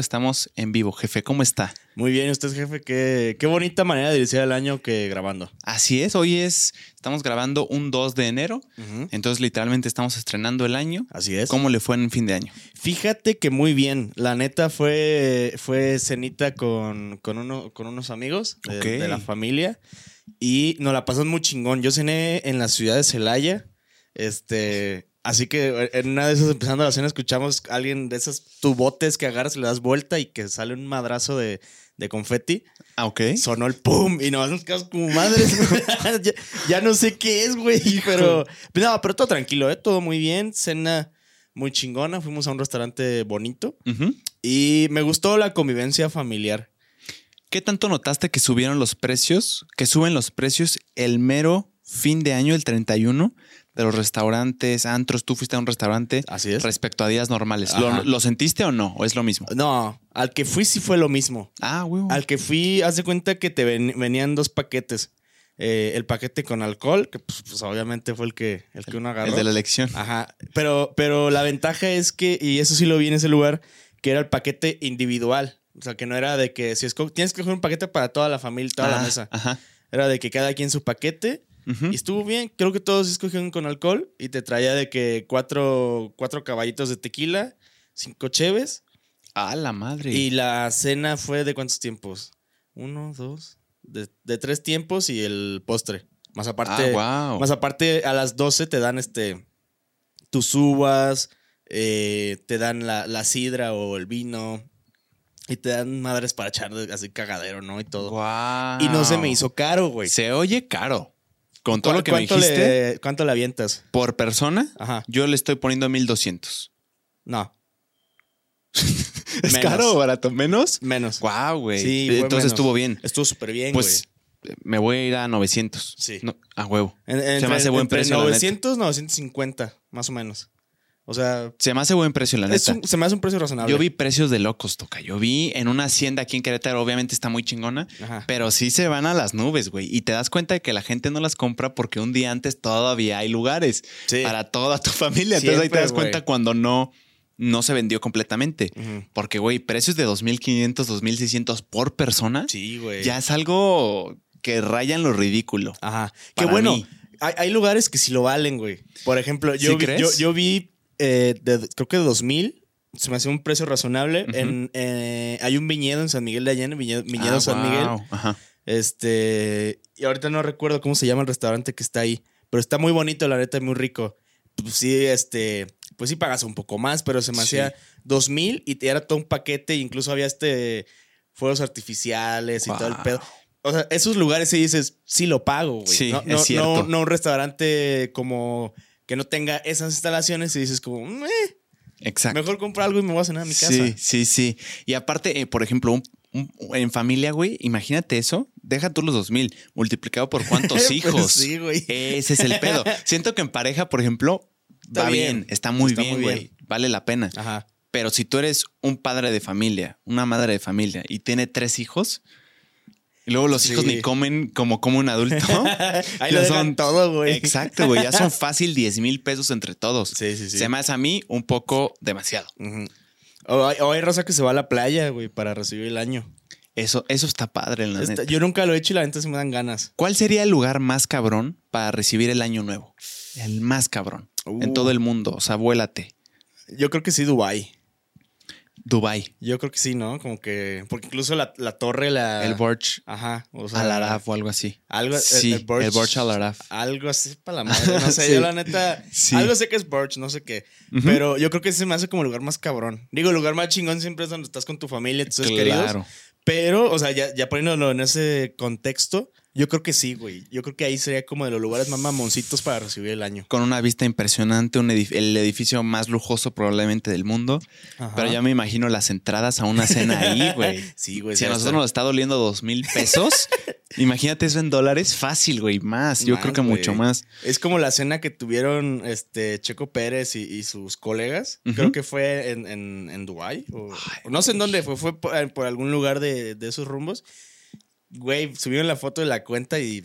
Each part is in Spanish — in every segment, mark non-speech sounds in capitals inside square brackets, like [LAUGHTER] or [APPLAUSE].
Estamos en vivo, jefe. ¿Cómo está? Muy bien, usted, jefe. Qué, qué bonita manera de iniciar el año que grabando. Así es, hoy es, estamos grabando un 2 de enero, entonces literalmente estamos estrenando el año. Así es. ¿Cómo le fue en fin de año? Fíjate que muy bien. La neta fue, fue cenita con, con, uno, con unos amigos de, de la familia y nos la pasamos muy chingón. Yo cené en la ciudad de Celaya. Este, así que en una de esas, empezando la cena, escuchamos a alguien de esos tubotes que agarras y le das vuelta y que sale un madrazo de, de confeti. Ah, ok. Sonó el pum y nos nos quedamos como madres. [LAUGHS] ya, ya no sé qué es, güey. Pero, no, pero todo tranquilo, ¿eh? Todo muy bien. Cena muy chingona. Fuimos a un restaurante bonito y me gustó la convivencia familiar. ¿Qué tanto notaste que subieron los precios, que suben los precios el mero fin de año, el 31, de los restaurantes, antros? Tú fuiste a un restaurante Así es. respecto a días normales. ¿Lo, sentiste o no? ¿O es lo mismo? No, al que fui sí fue lo mismo. Ah, güey. Al que fui, haz de cuenta que te ven- venían dos paquetes. Eh, el paquete con alcohol, que pues, pues, obviamente fue el que, el que uno agarró. El de la elección. Ajá. Pero, pero la ventaja es que, y eso sí lo vi en ese lugar, que era el paquete individual. O sea, que no era de que si esco- tienes que coger un paquete para toda la familia, toda la Ah, mesa. Ajá. Era de que cada quien su paquete. Y estuvo bien. Creo que todos escogieron con alcohol. Y te traía de que cuatro, cuatro caballitos de tequila, cinco cheves. Ah, la madre. Y la cena fue de cuántos tiempos? Uno, dos. De, de tres tiempos y el postre. Más aparte. ah, wow. Más aparte, a las 12 te dan este. Tus uvas, eh, te dan la, la sidra o el vino. Y te dan madres para echar así cagadero, ¿no? Y todo. Wow. Y no se me hizo caro, güey. Se oye caro. Con todo ¿Cu- lo que me dijiste, Le, ¿Cuánto le avientas? por persona, Ajá. yo le estoy poniendo 1200. No, [LAUGHS] ¿Es Menos. caro o barato? ¿Menos? menos. Wow, güey. Sí, Entonces menos. estuvo bien. Estuvo súper bien, Pues me voy a ir a 900. Sí. No, a huevo. güey. En- se me hace buen entre precio, la neta. 900, 950, más o menos. O sea, Se me hace buen precio, la neta. un- se me hace un precio razonable. Yo vi precios de locos, toca. Yo vi en una hacienda aquí en Querétaro, obviamente está muy chingona, Ajá. pero sí se van a las nubes, güey. Y te das cuenta de que la gente no las compra porque un día antes todavía hay lugares Sí. para toda tu [LAUGHS] familia. Entonces ahí te Siempre, das cuenta güey. cuando no, no se vendió completamente. Porque, güey, precios de 2.500, 2.600 por persona Sí, güey. ya es algo que rayan lo ridículo. Ajá. Qué Para bueno. Hay, hay lugares que sí lo valen, güey. Por ejemplo, yo ¿Sí vi, crees? yo, yo vi eh, de- creo que de 2000. Se me hace un precio razonable. En, eh, hay un viñedo en San Miguel de Allende, viñedo, viñedo Ah, San Miguel. Ajá. Este. Y ahorita no recuerdo cómo se llama el restaurante que está ahí. Pero está muy bonito, la neta, y muy rico. Pues sí, este. Pues sí pagas un poco más, pero se me Sí. hacía 2000 y te era todo un paquete. Incluso había este. Fuegos artificiales y todo el pedo. O sea, esos lugares sí dices, sí lo pago, güey. Sí, no, es no, cierto. No, no un restaurante como que no tenga esas instalaciones y dices como, "Mm, eh, Exacto. mejor compro algo y me voy a cenar a mi casa. Sí, sí, sí. Y aparte, eh, por ejemplo, un- un- en familia, güey, imagínate eso. Deja tú los 2000 multiplicado por cuántos [LAUGHS] Pues hijos. sí, güey. Ese es el pedo. [LAUGHS] Siento que en pareja, por ejemplo, Está va bien, bien. está muy Está bien, muy güey. bien. Vale la pena. Ajá. Pero si tú eres un padre de familia, una madre de familia y tiene tres hijos, y luego los hijos ni comen como come un adulto. [LAUGHS] Ahí lo dejan todo, güey. Exacto, güey. Ya son [LAUGHS] fácil 10 mil pesos entre todos. Sí, sí, sí. Se me hace a mí un poco demasiado. Ujú. O hay, o hay raza que se va a la playa, güey, para recibir el año. Eso, eso está padre, la Esta- neta. yo nunca lo he hecho y la neta se me dan ganas. ¿Cuál sería el lugar más cabrón para recibir el año nuevo? El más cabrón. En Uh. todo el mundo. O sea, vuélate. Yo creo que sí, Dubai. Dubai, Yo creo que sí, ¿no? Como que. Porque incluso la, la torre, la. el Burj Ajá. O sea, Al Arab o algo así. Algo. el- Sí, el, Burj, el Burj Al Arab. Algo así para la madre. No sé, [LAUGHS] Sí. yo la neta. Sí. Algo sé que es Burj, no sé qué. Pero yo creo que ese se me hace como el lugar más cabrón. Digo, el lugar más chingón siempre es donde estás con tu familia, tus seres queridos. Claro. Pero, o sea, ya, ya poniéndolo en ese contexto, yo creo que sí, güey. Yo creo que ahí sería como de los lugares más mamoncitos para recibir el año. Con una vista impresionante, un edif- el edificio más lujoso probablemente del mundo. Ajá. Pero ya me imagino las entradas a una cena ahí, güey. [LAUGHS] Sí, güey. Si a nosotros nos está doliendo dos mil pesos, [LAUGHS] imagínate eso en dólares, fácil, güey. Más. Yo creo que güey. mucho más. Es como la cena que tuvieron este Checo Pérez y, y sus colegas. Creo que fue en, en, en Dubái. O, Ay, o no sé en dónde fue. Fue por, por algún lugar de, de esos rumbos. Güey, subieron la foto de la cuenta y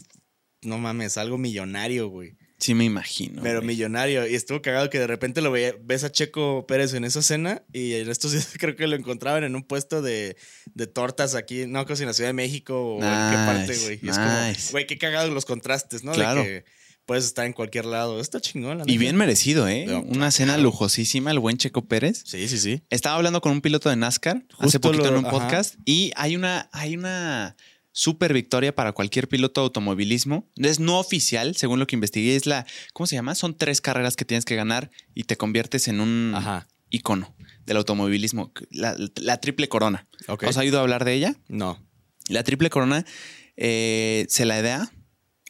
no mames, algo millonario, güey. Sí, me imagino. Pero güey. millonario. Y estuvo cagado que de repente lo veía- ves a Checo Pérez en esa cena y en estos días [LAUGHS] creo que lo encontraban en un puesto de, de tortas aquí, no, creo si en la Ciudad de México o en qué parte, güey. Y es como, güey, qué cagados los contrastes, ¿no? Claro. De que puedes estar en cualquier lado. Está chingón, la Y bien merecido, ¿eh? Una cena claro. lujosísima, el buen Checo Pérez. Sí, sí, sí. Estaba hablando con un piloto de NASCAR hace Justo poquito lo- en un ajá. podcast y hay una, hay una super victoria para cualquier piloto de automovilismo. Es no oficial, según lo que investigué, es la, ¿cómo se llama? Son tres carreras que tienes que ganar y te conviertes en un Ajá. icono del automovilismo. La, la triple corona. ¿Os ha oído hablar de ella? No. La triple corona eh, se la da,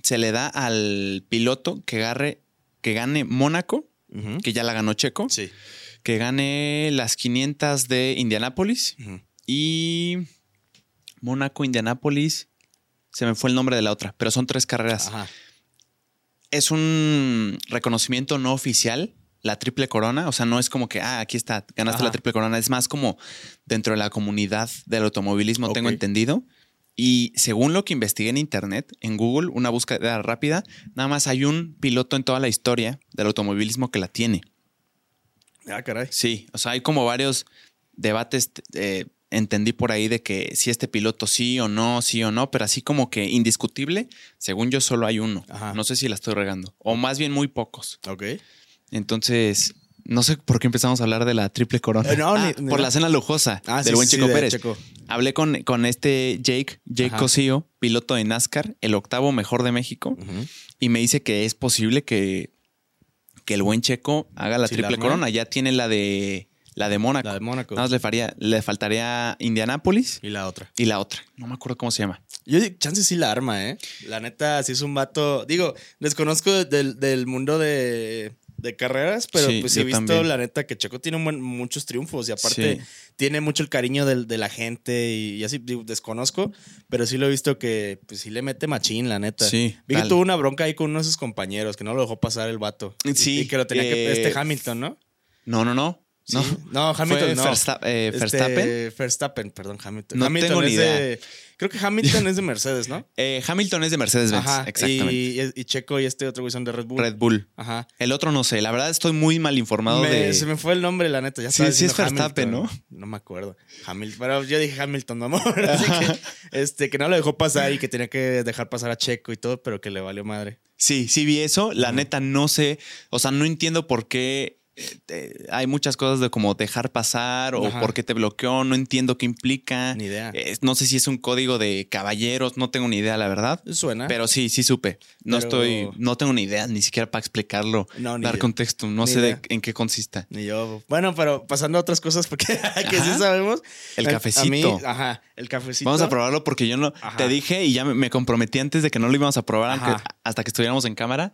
se le da al piloto que agarre, que gane Mónaco, que ya la ganó Checo, Sí. que gane las 500 de Indianápolis y Mónaco, Indianápolis. Se me fue el nombre de la otra, pero son tres carreras. Ajá. Es un reconocimiento no oficial, la triple corona. O sea, no es como que, ah, aquí está, ganaste Ajá. la triple corona. Es más como dentro de la comunidad del automovilismo, tengo entendido. Y según lo que investigué en internet, en Google, una búsqueda rápida, nada más hay un piloto en toda la historia del automovilismo que la tiene. Ah, caray. Sí, o sea, hay como varios debates, eh, entendí por ahí de que si este piloto sí o no, sí o no, pero así como que indiscutible, según yo solo hay uno. Ajá. No sé si la estoy regando, o más bien muy pocos. Ok. Entonces, no sé por qué empezamos a hablar de la triple corona. Eh, no, Ah, ni- ni por no. la cena lujosa Ah, del sí, buen sí, Chico de Pérez. Checo. Hablé con, con este Jake, Jake Ajá. Cosío, piloto de NASCAR, el octavo mejor de México, y me dice que es posible que, que el buen Checo haga la Sí, triple corona. Ya tiene la de la de Mónaco. La de Mónaco. Nada más le, faría, le faltaría Indianápolis Y la otra. y la otra. No me acuerdo cómo se llama. Yo chance sí la arma, ¿eh? La neta, sí es un vato. Digo, desconozco del, del mundo de, de carreras, pero Sí, pues he visto, también. la neta, que Checo tiene un buen- muchos triunfos y aparte Sí. tiene mucho el cariño del- de, la gente y, y así, digo, desconozco, pero sí lo he visto que pues sí le mete machín, la neta. Sí, Vi que tuvo una bronca ahí con uno de sus compañeros, que no lo dejó pasar el vato. Y- Sí, Y que lo tenía que. eh, Este Hamilton, ¿no? No, no, no. Sí. No, No, Hamilton no. Versta- eh, Este, Verstappen. Verstappen, perdón, Hamilton. No Hamilton tengo ni es de- Creo que Hamilton es de Mercedes, ¿no? [LAUGHS] Eh, Hamilton es de Mercedes-Benz. Ajá. Exactamente. Y, y Checo y este otro güey son de Red Bull. Red Bull. Ajá. El otro no sé. La verdad estoy muy mal informado Me- de. Se me fue el nombre, la neta. Ya Sí, sí es Verstappen, Hamilton. ¿no? me acuerdo. Hamilton. Pero yo dije Hamilton, mi amor. [LAUGHS] Así que, [LAUGHS] este, que no lo dejó pasar y que tenía que dejar pasar a Checo y todo, pero que le valió madre. Sí, sí vi eso. La neta no sé. O sea, no entiendo por qué. Eh, hay muchas cosas de como dejar pasar o Ajá. por qué te bloqueó. No entiendo qué implica. Ni idea. Eh, no sé si es un código de caballeros. No tengo ni idea, la verdad. Suena. Pero sí, sí supe. No Pero- estoy, no tengo ni idea, ni siquiera para explicarlo, No, ni dar yo. contexto. No Ni sé de en qué consista. Ni yo. Bueno, pero pasando a otras cosas, porque [LAUGHS] que sí sabemos. El a cafecito. mí, ajá, el cafecito. Vamos a probarlo porque yo no Ajá. te dije y ya me, me comprometí antes de que no lo íbamos a probar aunque- hasta que estuviéramos en cámara.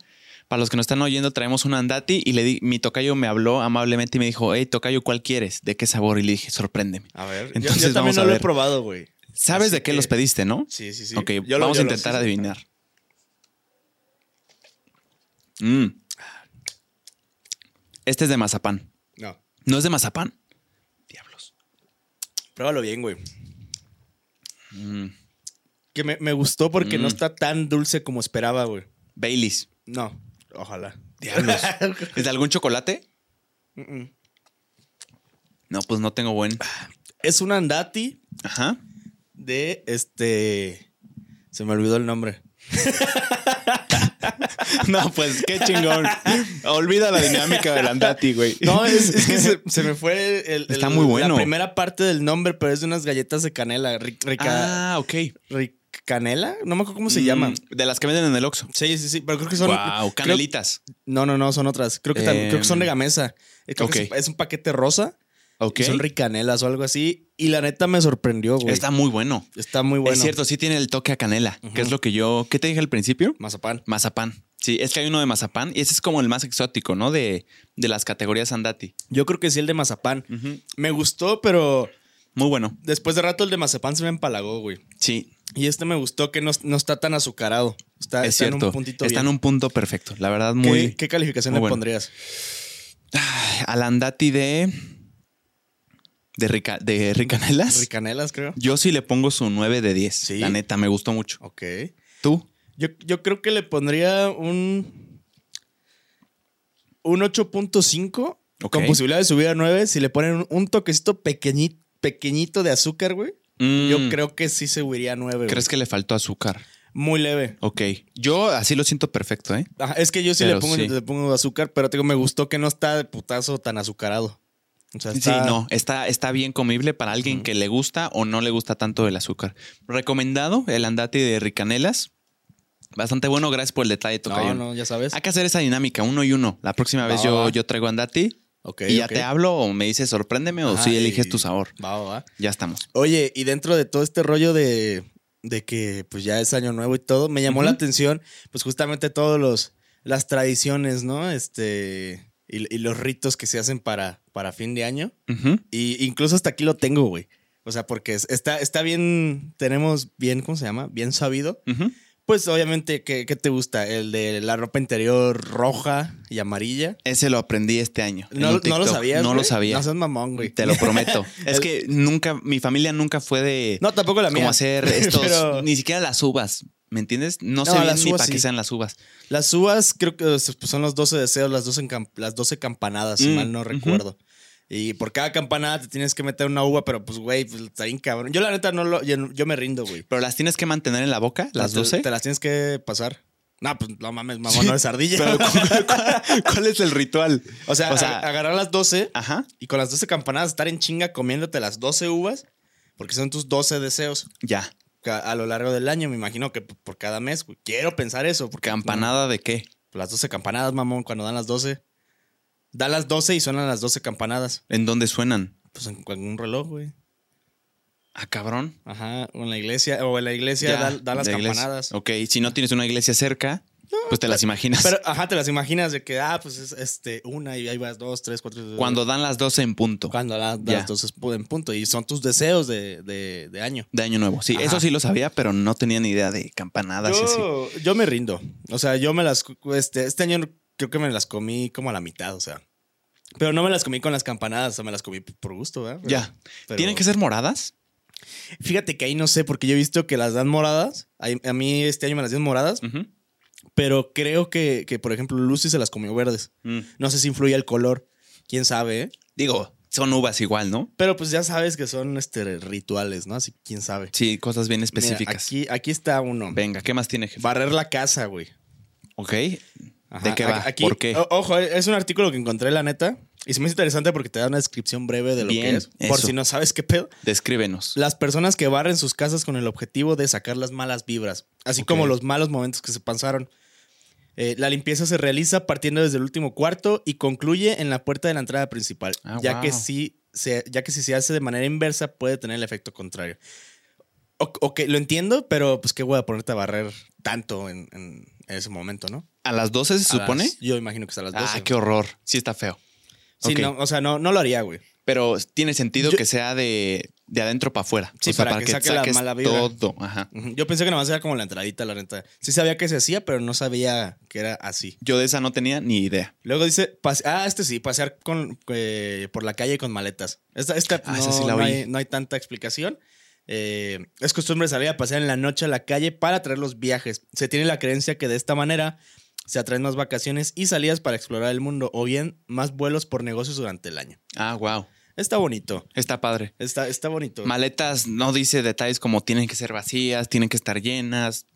Para los que nos están oyendo, traemos un andati y le di, mi tocayo me habló amablemente y me dijo, hey, tocayo, ¿cuál quieres? ¿De qué sabor? Y le dije, sorpréndeme. A ver, Entonces yo, también vamos no lo he probado, güey. ¿Sabes Así de qué que- los pediste, no? Sí, sí, sí. Ok, Yo vamos a lo- intentar sí, sí. adivinar. Mm. Este es de mazapán. No, ¿No es de mazapán? Diablos. pruébalo bien, güey. Mm. Que me, me gustó porque Mm. no está tan dulce como esperaba, güey. Baileys. No, ojalá. Diablos. [LAUGHS] ¿Es de algún chocolate? No, pues no tengo buen. es un andati Ajá. de este. Se me olvidó el nombre. [LAUGHS] No, pues qué chingón. Olvida la dinámica del andati, güey. No, es, es que se, se me fue el, el- Está muy bueno. la primera parte del nombre, pero es de unas galletas de canela. Ric- rica, Ah, ok. ric- ¿Canela? No me acuerdo cómo se Mm, llaman. De las que venden en el Oxxo. Sí, sí, sí, pero creo que son. Wow, creo- canelitas. no, no, no, son otras. Creo que, Eh, creo que son de Gamesa. Eh, Creo que ok. es, es un paquete rosa. Ok. y son ricanelas o algo así. Y la neta me sorprendió, güey. Está muy bueno. Está muy bueno. Es cierto, sí tiene el toque a canela, que es lo que yo. ¿Qué te dije al principio? Mazapán. Mazapán. Sí, es que hay uno de mazapán y ese es como el más exótico, ¿no? De, de las categorías andati. Yo creo que sí el de mazapán. Me gustó, pero Muy bueno. después de rato el de mazapán se me empalagó, güey. Sí, Y este me gustó que no, no está tan azucarado. Está, es está cierto. en un puntito Está bien. en un punto perfecto. La verdad, ¿Qué, muy. qué calificación muy le bueno. pondrías? Ay, Al andati de. De, rica, de ricanelas. Ricanelas, creo. Yo sí le pongo su 9 de 10. ¿Sí? La neta, me gustó mucho. Ok. ¿Tú? Yo, yo creo que le pondría un un 8.5 Ok. con posibilidad de subir a 9 si le ponen un, un toquecito pequeñito, pequeñito de azúcar, güey. Mm, Yo creo que sí se subiría a 9. ¿Crees que le faltó azúcar? Muy leve. Ok. Yo así lo siento perfecto, ¿eh? Ajá, es que yo sí Pero le pongo, sí. le pongo azúcar, pero te digo, me gustó que no está de putazo tan azucarado. O sea, está- Sí, no, está, está bien comible para alguien que le gusta o no le gusta tanto el azúcar. Recomendado el andati de Ricanelas. Bastante bueno, gracias por el detalle, No, Tocayo. no, ya sabes. Hay que hacer esa dinámica, uno y uno. La próxima vez yo, yo traigo andati Ok, y ya te hablo o me dices sorpréndeme o si eliges tu sabor. Va, va, va. Ya estamos. Oye, y dentro de todo este rollo de, de que pues ya es año nuevo y todo, me llamó la atención pues justamente todos los las tradiciones, ¿no? Este y, y los ritos que se hacen para, para fin de año. Ujú. Y incluso hasta aquí lo tengo, güey. O sea, porque es- está, está bien, tenemos bien, ¿cómo se llama? Bien sabido. Ujú. Pues obviamente, ¿qué, qué te gusta? El de la ropa interior roja y amarilla. Ese lo aprendí este año. No, no lo sabías. No lo sabía. No seas mamón, güey. Te lo prometo. [LAUGHS] es que nunca, mi familia nunca fue de No, tampoco la mía. como hacer estos, [LAUGHS] Pero- ni siquiera las uvas. ¿Me entiendes? No, sé No, bien las ni para sí. qué sean las uvas. Las uvas creo que pues, son los 12 deseos, las 12, encam- las 12 campanadas, si Mm, mal no recuerdo. Y por cada campanada te tienes que meter una uva, pero pues, güey, pues está bien cabrón. Yo la neta no lo, yo, yo me rindo, güey. Pero las tienes que mantener en la boca, las Te- 12. Te, las tienes que pasar. No, pues no mames, mamón, no es ardilla. Pero, ¿cuál, cuál- cuál es el ritual? o sea, o sea- ag- agarrar las 12 Ajá. y con las 12 campanadas estar en chinga comiéndote las 12 uvas, porque son tus 12 deseos Ya. a lo largo del año. Me imagino que por cada mes, güey. Quiero pensar eso. Porque, ¿Campanada de qué? las 12 campanadas, mamón, cuando dan las 12. Dan las 12 y suenan las 12 campanadas. ¿En dónde suenan? Pues en, en un reloj, güey. Ah, cabrón. Ajá. O en la iglesia, o en la iglesia Ya, dan, dan las de iglesia. campanadas. Ok, si no tienes una iglesia cerca, pues te las imaginas. Pero, ajá, te las imaginas de que, ah, pues es este, una y ahí vas, dos, tres, cuatro. Cuando dan las 12 en punto Cuando Ya. las 12 en punto. Y son tus deseos de, de, de año. de año nuevo. Sí, Ajá. eso sí lo sabía, pero no tenía ni idea de campanadas y así. Yo, yo me rindo. O sea, yo me las. Este, este año creo que me las comí como a la mitad, o sea. Pero no me las comí con las campanadas, o sea, me las comí por gusto, ¿verdad? Pero- Ya. pero- ¿Tienen que ser moradas? Fíjate que ahí no sé, porque yo he visto que las dan moradas. A mí este año me las dieron moradas, pero creo que, que, por ejemplo, Lucy se las comió verdes. Mm. No sé si influye el color. Quién sabe, ¿eh? Digo, son uvas igual, ¿no? Pero pues ya sabes que son este, rituales, ¿no? Así quién sabe. Sí, cosas bien Mira, específicas. aquí, aquí está uno. Venga, ¿qué más tiene, jefe? Barrer la casa, güey. Ok. Ajá, ¿De qué va? aquí- ¿Por qué? o- ojo, es un artículo que encontré, la neta. Y se me hizo interesante porque te da una descripción breve de lo Bien, que es. Por eso. si no sabes qué pedo. Descríbenos. Las personas que barren sus casas con el objetivo de sacar las malas vibras, así como los malos momentos que se pasaron. Eh, la limpieza se realiza partiendo desde el último cuarto y concluye en la puerta de la entrada principal, Ah, ya, que si se, ya que si se hace de manera inversa puede tener el efecto contrario. O- ok, lo entiendo, pero pues qué voy a ponerte a barrer tanto en, en ese momento, ¿no? ¿A las 12 se A supone? las- yo imagino que es a las 12. Ah, qué horror. Sí está feo. Sí, no, o sea, no, no lo haría, güey. Pero tiene sentido Yo- que sea de, de adentro para afuera. Sí, o sea, para que saque la mala vibra. todo. Ajá. Yo pensé que nomás era como la entradita, la renta. Sí sabía que se hacía, pero no sabía que era así. Yo de esa no tenía ni idea. Luego dice, ah, este sí, pasear con, eh, por la calle con maletas. Esta, esta Ah, no, sí la no hay, no hay tanta explicación. Eh, es costumbre salir a pasear en la noche a la calle para atraer los viajes. Se tiene la creencia que de esta manera se atraen más vacaciones y salidas para explorar el mundo o bien más vuelos por negocios durante el año. Ah, wow. Está bonito. Está padre. Está, está bonito. Maletas no dice detalles como tienen que ser vacías, tienen que estar llenas.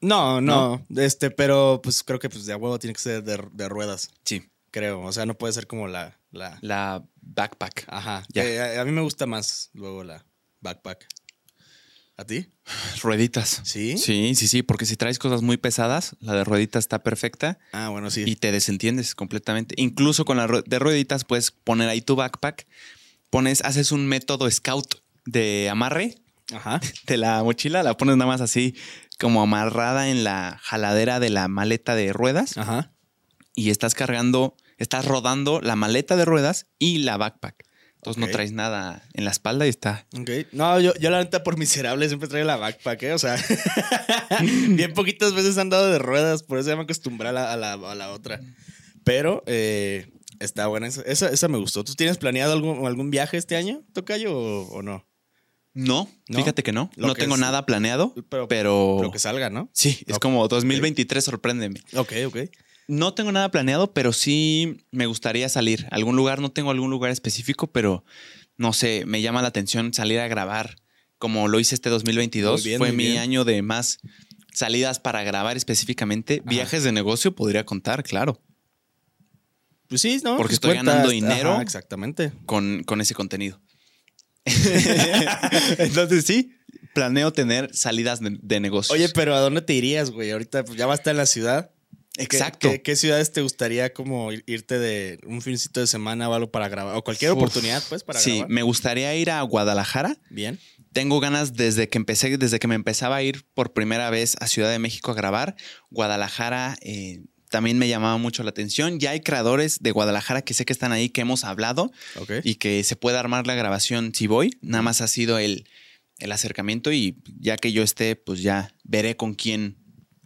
No, no, Este, pero pues creo que pues de a huevo tiene que ser de, de ruedas, Sí. creo. O sea, no puede ser como la. la La backpack. ajá. Ya. Eh, a, a mí me gusta más luego la backpack. ¿A ti? [SIGHS] Rueditas. ¿Sí? Sí, sí, sí, porque si traes cosas muy pesadas, la de rueditas está perfecta Ah, bueno, sí. y te desentiendes completamente. Incluso con la de rueditas puedes poner ahí tu backpack, pones, haces un método scout de amarre Ajá. [LAUGHS] de la mochila, la pones nada más así como amarrada en la jaladera de la maleta de ruedas Ajá. y estás cargando, estás rodando la maleta de ruedas y la backpack. Entonces no traes nada en la espalda y está. Ok. No, yo, yo la neta por miserable siempre traigo la backpack, ¿eh? O sea, [LAUGHS] bien poquitas veces han dado de ruedas, por eso ya me acostumbré a la, a la, a la otra. Pero eh, está buena, esa, esa, esa me gustó. ¿Tú tienes planeado algún, algún viaje este año, Tocayo, o, o no? No, ¿No? fíjate que no. Lo no que tengo es- nada planeado, Pero, pero, que salga, ¿no? sí, es como 2023, sorpréndeme. Ok, ok. No tengo nada planeado, pero sí me gustaría salir. a Algún lugar, no tengo algún lugar específico, pero no sé, me llama la atención salir a grabar como lo hice este 2022. Muy bien, Fue mi bien. año de más salidas para grabar específicamente. Ajá. Viajes de negocio podría contar, claro, Pues sí, ¿no? Porque estoy ganando dinero. ajá, exactamente. con, con ese contenido. [LAUGHS] Entonces sí, planeo tener salidas de, de negocios. Oye, pero ¿a dónde te irías, güey? Ahorita pues, ya va a estar en la ciudad. ¿Qué- exacto. ¿Qué, qué ciudades te gustaría como ir- irte de un fincito de semana o algo para grabar? O cualquier Uf. oportunidad, pues, para sí, grabar. me gustaría ir a Guadalajara. Bien. Tengo ganas desde que empecé, desde que me empezaba a ir por primera vez a Ciudad de México a grabar. Guadalajara eh, también me llamaba mucho la atención. Ya hay creadores de Guadalajara que sé que están ahí, que hemos hablado y que se puede armar la grabación si voy. Nada más ha sido el, el acercamiento y ya que yo esté, pues ya veré con quién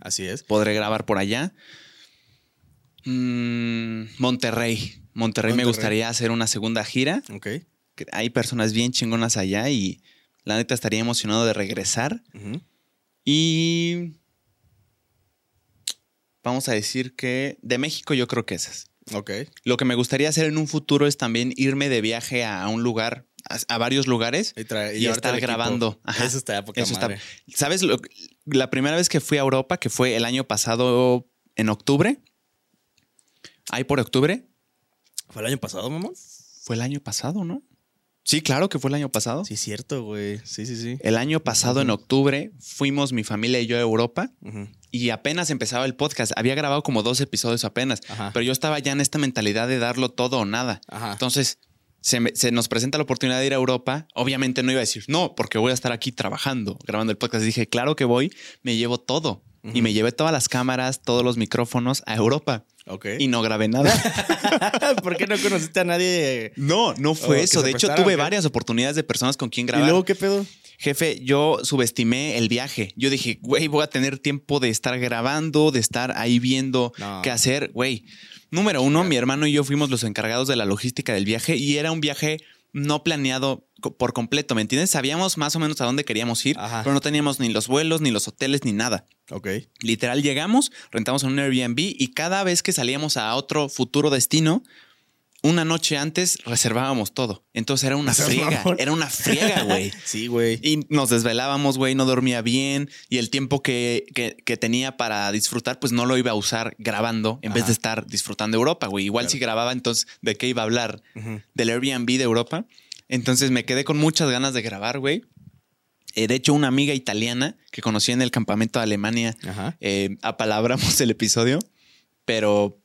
Así es. podré grabar por allá. Mm, Monterrey. Monterrey. me gustaría hacer una segunda gira. Ok. Hay personas bien chingonas allá y la neta estaría emocionado de regresar. Y vamos a decir que de México yo creo que esas. Ok. Lo que me gustaría hacer en un futuro es también irme de viaje a un lugar, a, a varios lugares. Y, estar grabando. Ajá. Eso está poca Eso está-. ¿Sabes? Lo- la primera vez que fui a Europa, que fue el año pasado en octubre. Ahí por octubre. ¿Fue el año pasado, mamá? Fue el año pasado, ¿no? Sí, claro que fue el año pasado. Sí, cierto, güey. Sí, sí, sí. El año pasado, en octubre, fuimos mi familia y yo a Europa y apenas empezaba el podcast. Había grabado como dos episodios apenas, Ajá. pero yo estaba ya en esta mentalidad de darlo todo o nada. Ajá. Entonces, se, me- se nos presenta la oportunidad de ir a Europa. Obviamente no iba a decir, no, porque voy a estar aquí trabajando, grabando el podcast. Dije, claro que voy, me llevo todo. Y me llevé todas las cámaras, todos los micrófonos a Europa Ok. y no grabé nada. [LAUGHS] ¿Por qué no conociste a nadie? No, no Oh, fue eso. De hecho, tuve varias oportunidades de personas con quien ¿Y grabar. luego qué pedo? Jefe, yo subestimé el viaje. Yo dije, güey, voy a tener tiempo de estar grabando, de estar ahí viendo No. qué hacer. Güey, número uno, mi hermano y yo fuimos los encargados de la logística del viaje y era un viaje no planeado por completo, ¿me entiendes? Sabíamos más o menos a dónde queríamos ir, Ajá. pero no teníamos ni los vuelos, ni los hoteles, ni nada. Ok. Literal, llegamos, rentamos en un Airbnb y cada vez que salíamos a otro futuro destino, una noche antes reservábamos todo. Entonces era una friega, era una friega, güey. [LAUGHS] Sí, güey. Y nos desvelábamos, güey, no dormía bien y el tiempo que, que- que tenía para disfrutar, pues no lo iba a usar grabando en vez de estar disfrutando Europa, güey. Igual Claro. si grababa, entonces, ¿de qué iba a hablar? Del Airbnb de Europa. Entonces me quedé con muchas ganas de grabar, güey. Eh, de hecho, una amiga italiana que conocí en el campamento de Alemania, eh, apalabramos el episodio, pero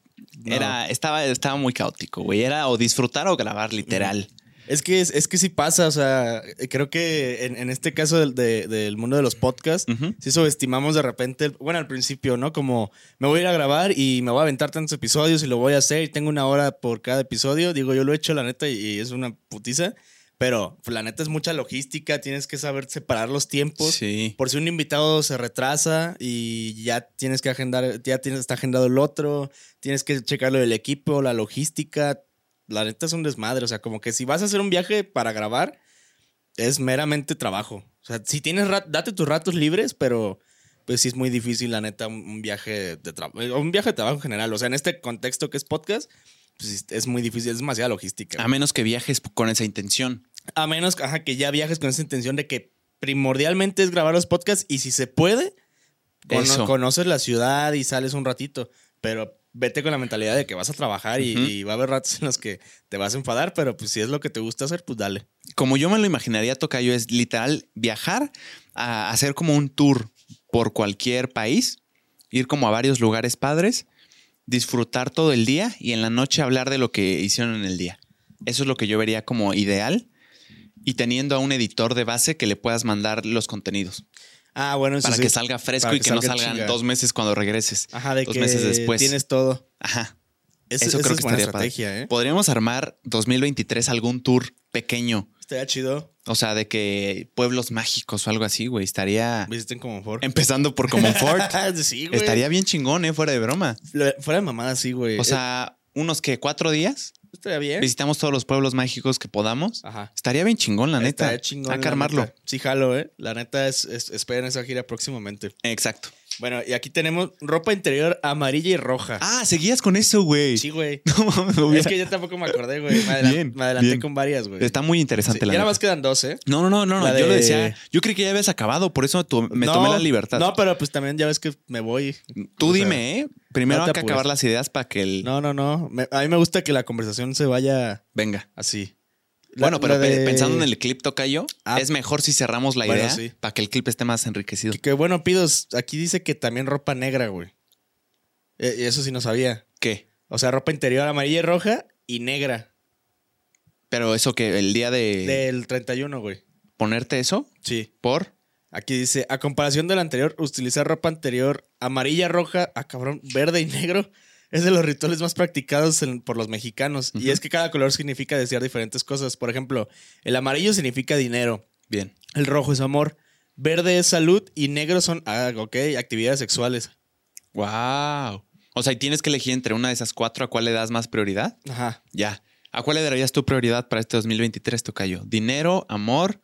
No. era, estaba, estaba muy caótico, güey. Era o disfrutar o grabar, literal. Es que, es, es que sí pasa, o sea, creo que en, en este caso del, de- del mundo de los podcasts, Ujú. sí subestimamos de repente, bueno, al principio, ¿no? Como me voy a ir a grabar y me voy a aventar tantos episodios y lo voy a hacer y tengo una hora por cada episodio. Digo, yo lo he hecho, la neta, y, y es una putiza, pero la neta es mucha logística, tienes que saber separar los tiempos. Sí. Por si un invitado se retrasa y ya tienes que agendar, ya tienes, está agendado el otro, tienes que checar lo del equipo, la logística. La neta es un desmadre. O sea, como que si vas a hacer un viaje para grabar, es meramente trabajo. O sea, si tienes date tus ratos libres, pero pues sí es muy difícil, la neta, un, un viaje de trabajo. Un viaje de trabajo en general. O sea, en este contexto que es podcast, pues es muy difícil, es demasiada logística. A menos que viajes con esa intención. A menos ajá, que ya viajes con esa intención de que primordialmente es grabar los podcasts y si se puede, cono- conoces la ciudad y sales un ratito. Pero vete con la mentalidad de que vas a trabajar y va a haber ratos en los que te vas a enfadar, pero pues si es lo que te gusta hacer, pues dale. como yo me lo imaginaría, Tocayo, es literal viajar a hacer como un tour por cualquier país, ir como a varios lugares padres, disfrutar todo el día y en la noche hablar de lo que hicieron en el día. Eso es lo que yo vería como ideal y teniendo a un editor de base que le puedas mandar los contenidos Ah, bueno, eso para sí. que salga fresco y que no salga salgan dos meses cuando regreses. Ajá, de dos que meses después. tienes todo. Ajá. Eso, Eso esa creo es que buena estaría padre. estrategia, ¿eh? Podríamos armar 2023 algún tour pequeño. Estaría chido. O sea, de que pueblos mágicos o algo así, güey. Estaría Visiten como Ford. empezando por Comonfort. [LAUGHS] sí, güey. Estaría bien chingón, ¿eh? Fuera de broma. Fuera de mamada, sí, güey. O sea, unos que cuatro días estaría bien. visitamos todos los pueblos mágicos que podamos. Ajá. Estaría bien chingón, la neta. Estaría chingón, Hay que armarlo. neta. Sí, jalo, ¿eh? La neta es, es- esperen esa gira próximamente. Exacto. Bueno, y aquí tenemos ropa interior amarilla y roja. Ah, seguías con eso, güey. sí, güey. [LAUGHS] No mames, me hubiera- Es que yo tampoco me acordé, güey. Me, adelan- Bien, me adelanté bien. con varias, güey. Está muy Sí, interesante ya la nada neta. más quedan dos, ¿eh? No, no, no, no. La Yo de- decía, yo creí que ya habías acabado, por eso tu- me No, tomé la libertad. No, pero pues también ya ves que me voy. Tú sea, dime, ¿eh? Primero no hay que acabar las ideas para que el. No, no, no. Me- a mí me gusta que la conversación se vaya Venga. así. Bueno, pero de- pensando en el clip tocayo, Ah. es mejor si cerramos la Bueno, idea sí. para que el clip esté más enriquecido. Que, que bueno, pidos. Aquí dice que también ropa negra, güey. Y eso sí no sabía. ¿Qué? O sea, ropa interior amarilla y roja y negra. Pero eso que el día de Del 31, güey. ponerte eso, Sí. por. Aquí dice, a comparación del anterior, utilizar ropa anterior amarilla, roja, ah, cabrón, verde y negro es de los rituales más practicados en- por los mexicanos. Y es que cada color significa desear diferentes cosas. Por ejemplo, el amarillo significa dinero, Bien. el rojo es amor, verde es salud y negro son, ah, ok, actividades sexuales. Wow. O sea, y tienes que elegir entre una de esas cuatro a cuál le das más prioridad. Ajá. Ya. ¿A cuál le darías tu prioridad para este 2023, Tocayo? Dinero, amor.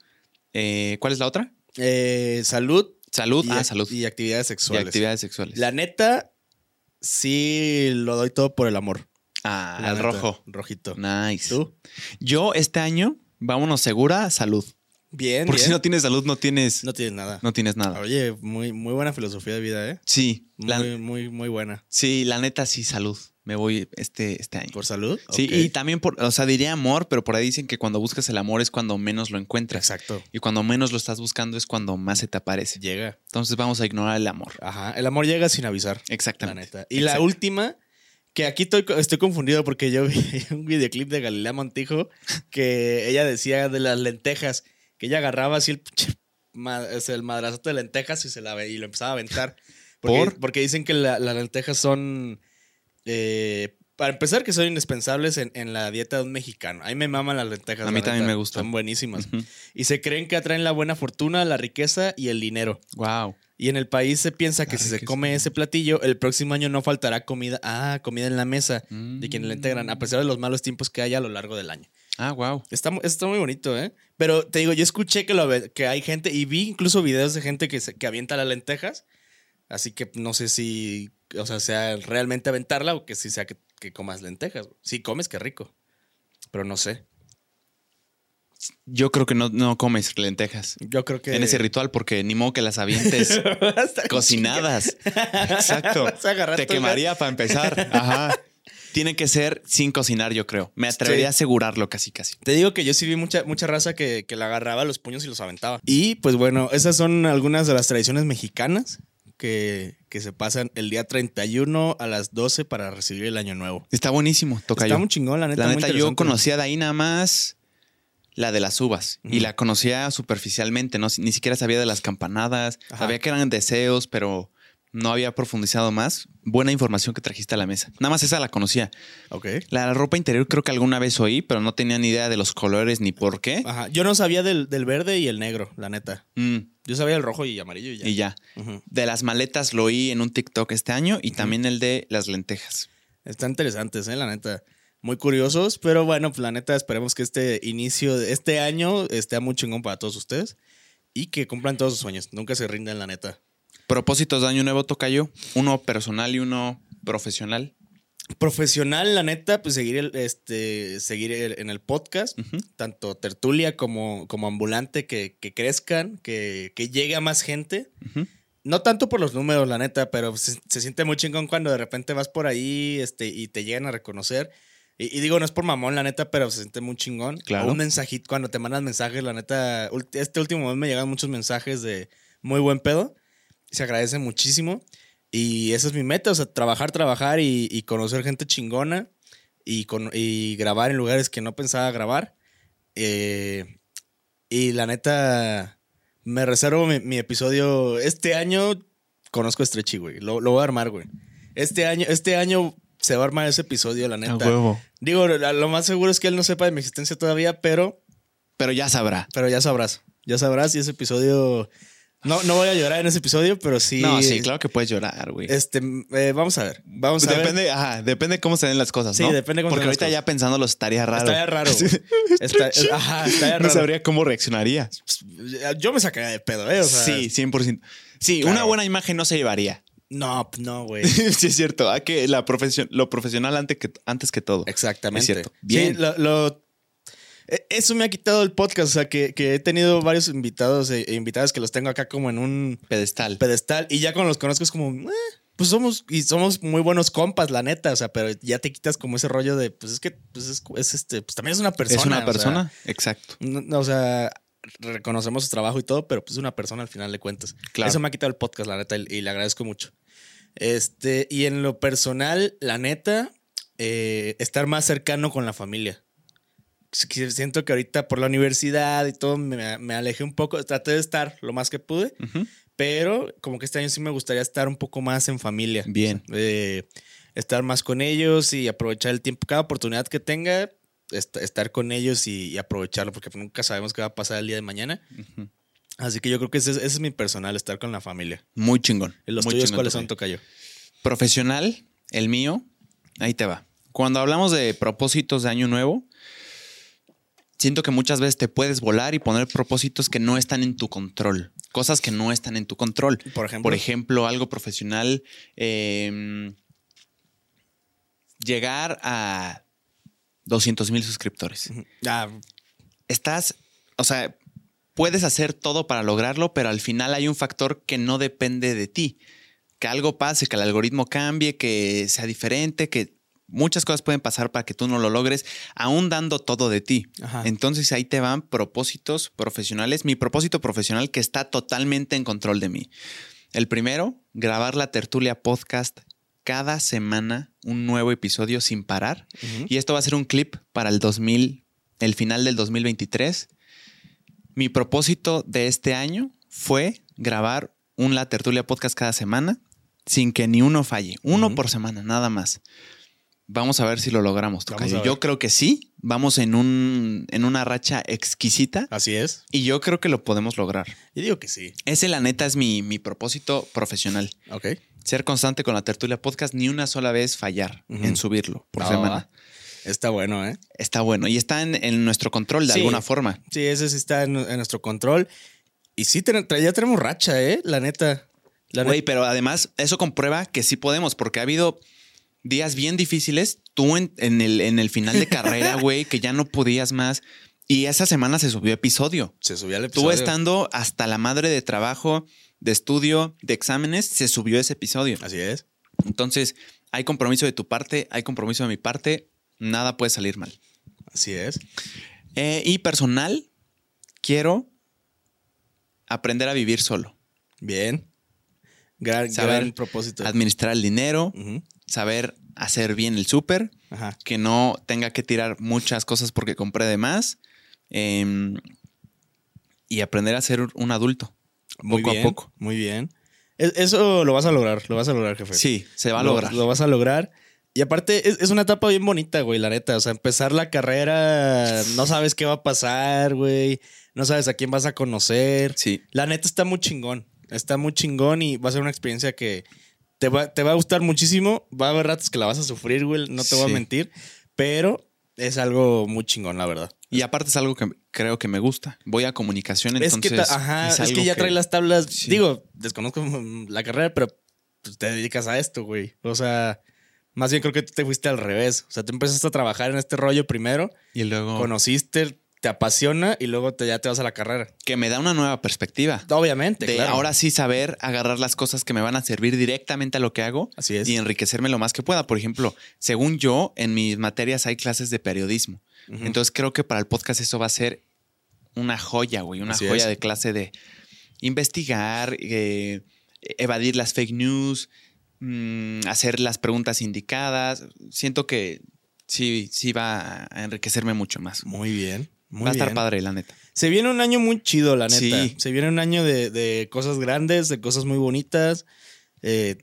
eh, ¿Cuál es la otra? Eh, salud. Salud. y, ah, salud. Y, Y actividades sexuales. actividades sexuales. La neta, sí lo doy todo por el amor. ah, al rojo. Rojito. Nice. ¿Tú? Yo este año, vámonos segura, salud. Bien, Porque bien. si no tienes salud, no tienes, no, No tienes nada. tienes nada. Oye, muy, muy buena filosofía de vida, ¿eh? Sí, la, Muy, muy, muy buena. sí, la neta sí, salud. Me voy este, este año. ¿Por salud? Sí, y también por, o sea, diría amor, pero por ahí dicen que cuando buscas el amor es cuando menos lo encuentras. Exacto. Y cuando menos lo estás buscando es cuando más se te aparece. Llega. Entonces vamos a ignorar el amor. Ajá. El amor llega sin avisar. La Exactamente. neta. Y la última, que aquí estoy, estoy confundido porque yo [LAUGHS] vi un videoclip de Galilea Montijo que ella decía de las lentejas, que ella agarraba así el, el madrazote de lentejas y, se la, y lo empezaba a aventar. Porque, ¿Por? porque dicen que la- las lentejas son... eh, para empezar, que son indispensables en, en la dieta de un mexicano. A mí me maman las lentejas. A mí también me gustan. Son buenísimas. Ujú. Y se creen que atraen la buena fortuna, la riqueza y el dinero. Wow. Y en el país se piensa que si se come ese platillo, el próximo año no faltará comida. Ah, comida en la mesa de quienes la integran, a pesar de los malos tiempos que haya a lo largo del año. Ah, wow. Está, está muy bonito, ¿eh? Pero te digo, yo escuché que, lo, que hay gente y vi incluso videos de gente que, se- que avienta las lentejas. Así que no sé si, o sea, sea realmente aventarla o que si sea que, que comas lentejas. Si comes, qué rico. Pero no sé. Yo creo que no, no comes lentejas Yo creo que. en ese ritual porque ni modo que las avientes [LAUGHS] cocinadas. Exacto. [LAUGHS] Te quemaría para empezar. Ajá. Tiene que ser sin cocinar, yo creo. Me atrevería Sí. a asegurarlo casi, casi. Te digo que yo sí vi mucha, mucha raza que, que la agarraba los puños y los aventaba. Y pues bueno, esas son algunas de las tradiciones mexicanas que, que se pasan el día 31 a las 12 para recibir el año nuevo. Está buenísimo, toca Está muy chingón, la neta. La muy neta, yo interesante. conocía de ahí nada más la de las uvas y la conocía superficialmente, no, ni siquiera sabía de las campanadas, Ajá. sabía que eran deseos, pero no había profundizado más. Buena información que trajiste a la mesa. Nada más esa la conocía. Ok. La ropa interior creo que alguna vez oí, pero no tenía ni idea de los colores ni por qué. Ajá. Yo no sabía del, del verde y el negro, la neta. Mm, Yo sabía el rojo y amarillo y ya. y ya. De las maletas lo oí en un TikTok este año y también el de las lentejas. Están interesantes, ¿eh? La neta. Muy curiosos, pero bueno, pues la neta, esperemos que este inicio de este año esté muy chingón para todos ustedes y que cumplan todos sus sueños. Nunca se rindan, la neta. Propósitos de año nuevo, Tocayo. Uno personal y uno profesional. Profesional, la neta, pues seguir, el, este, seguir el- en el podcast, tanto tertulia como, como ambulante, que, que crezcan, que, que llegue a más gente. No tanto por los números, la neta, pero se, se siente muy chingón cuando de repente vas por ahí este, y te llegan a reconocer. Y, y digo, no es por mamón, la neta, pero se siente muy chingón. Claro. O un mensajito, cuando te mandan mensajes, la neta, este último mes me llegan muchos mensajes de muy buen pedo. Se agradece muchísimo. Y esa es mi meta, o sea, trabajar, trabajar y, y conocer gente chingona y, con, y grabar en lugares que no pensaba grabar. Eh, y la neta, me reservo mi, mi episodio. Este año conozco a Stretchy, güey. Lo, lo voy a armar, güey. Este año, este año se va a armar ese episodio, la neta. huevo. Digo, lo más seguro es que él no sepa de mi existencia todavía, pero, Pero ya sabrá. pero ya sabrás. Ya sabrás y ese episodio. No, no voy a llorar en ese episodio, pero sí. No, sí, claro que puedes llorar, güey. Este, eh, vamos a ver. Vamos a ver. depende, ajá, depende cómo se den las cosas, Sí, ¿no? depende cómo se Porque den las ahorita cosas. ya pensándolo estaría raro. Estaría raro. Sí. Está- [LAUGHS] ajá, estaría No raro. sabría cómo reaccionaría. Yo me sacaría de pedo, ¿eh? O sea, sí, 100%. Sí, Claro. una buena imagen no se llevaría. No, no, güey. [LAUGHS] sí, es cierto. Hay que la profesión, lo profesional antes que, antes que todo. Exactamente. Es cierto. Bien. Bien. lo, lo- eso me ha quitado el podcast. O sea, que, que he tenido varios invitados e, e invitadas que los tengo acá como en un Pedestal. pedestal y ya cuando los conozco es como, "Eh, pues somos, y somos muy buenos compas, la neta. O sea, pero ya te quitas como ese rollo de, pues es que, pues es, es este, pues también es una persona. es una sea, persona. Exacto. no- no, o sea, reconocemos su trabajo y todo, pero pues es una persona al final de cuentas. Claro. Eso me ha quitado el podcast, la neta, y, y le agradezco mucho. Este, y en lo personal, la neta, eh, estar más cercano con la familia. Siento que ahorita por la universidad y todo me, me alejé un poco, traté de estar lo más que pude, Ujú. pero como que este año sí me gustaría estar un poco más en familia. Bien. Eh, estar más con ellos y aprovechar el tiempo, cada oportunidad que tenga, est- estar con ellos y, y aprovecharlo, porque nunca sabemos qué va a pasar el día de mañana. Ujú. Así que yo creo que ese, es- ese es mi personal, estar con la familia. Muy chingón. ¿Y ¿Los Muy tuyos chingón, cuáles son. Tocayo? Profesional, el mío, ahí te va. Cuando hablamos de propósitos de año nuevo, siento que muchas veces te puedes volar y poner propósitos que no están en tu control. Cosas que no están en tu control. Por ejemplo. Por ejemplo, algo profesional. eh, llegar a 200 mil suscriptores. Ah, Estás, o sea, puedes hacer todo para lograrlo, pero al final hay un factor que no depende de ti. Que algo pase, que el algoritmo cambie, que sea diferente, que muchas cosas pueden pasar para que tú no lo logres, aún dando todo de ti. Ajá. Entonces ahí te van propósitos profesionales. Mi propósito profesional que está totalmente en control de mí. El primero, grabar la tertulia podcast cada semana, un nuevo episodio sin parar. Y esto va a ser un clip para el 2000, el final del 2023. Mi propósito de este año fue grabar un La Tertulia Podcast cada semana sin que ni uno falle. Uno por semana, nada más. Vamos a ver si lo logramos, Tocayo. Yo creo que sí. Vamos en, un, en una racha exquisita Así es. y yo creo que lo podemos lograr. Yo digo que sí. Ese, la neta, es mi, mi propósito profesional. Ok. Ser constante con la tertulia podcast, ni una sola vez fallar en subirlo por Va, semana. Está bueno, ¿eh? Está bueno. Y está en, en nuestro control de Sí. alguna forma. Sí, ese sí está en, en nuestro control. Y sí, ten- ya tenemos racha, ¿eh? La neta. Güey, pero además eso comprueba que sí podemos, porque ha habido días bien difíciles. Tú en, en el, en el final de carrera, [LAUGHS] güey, que ya no podías más. Y esa semana se subió episodio. Se subió el Tú episodio. estando hasta la madre de trabajo, de estudio, de exámenes, se subió ese episodio. Así es. Entonces, hay compromiso de tu parte, hay compromiso de mi parte, nada puede salir mal. Así es. Eh, y personal, quiero aprender a vivir solo, Bien. Gran, Saber gran propósito. administrar el dinero. Saber hacer bien el súper, que no tenga que tirar muchas cosas porque compré de más em, y aprender a ser un adulto Muy poco bien, a poco. Muy bien. E- Eso lo vas a lograr, lo vas a lograr, jefe. Sí, se va a Lo- lograr. Lo, vas a lograr. Y aparte, es, es una etapa bien bonita, güey, la neta. O sea, empezar la carrera, no sabes qué va a pasar, güey. No sabes a quién vas a conocer. Sí, La neta está muy chingón. Está muy chingón y va a ser una experiencia que te va, te va a gustar muchísimo. Va a haber ratos que la vas a sufrir, güey. No te voy a mentir. Pero es algo muy chingón, la verdad. y aparte es algo que creo que me gusta. Voy a comunicación, es entonces que, ajá, es, que ya trae las tablas. Sí. Digo, desconozco [LAUGHS] la carrera, pero pues, te dedicas a esto, güey. O sea, más bien creo que tú te fuiste al revés. O sea, tú empezaste a trabajar en este rollo primero, y luego conociste, te apasiona y luego te, ya te vas a la carrera. que me da una nueva perspectiva. Obviamente, De claro. ahora sí saber agarrar las cosas que me van a servir directamente a lo que hago Así es. y enriquecerme lo más que pueda. Por ejemplo, según yo, en mis materias hay clases de periodismo. Entonces creo que para el podcast eso va a ser una joya, güey, una Así joya es. de clase de investigar, eh, evadir las fake news, mm, hacer las preguntas indicadas. Siento que sí, sí va a enriquecerme mucho más. Muy bien. Muy va a estar padre, la neta. Se viene un año muy chido, la neta. Sí. Se viene un año de, de cosas grandes, de cosas muy bonitas. Eh,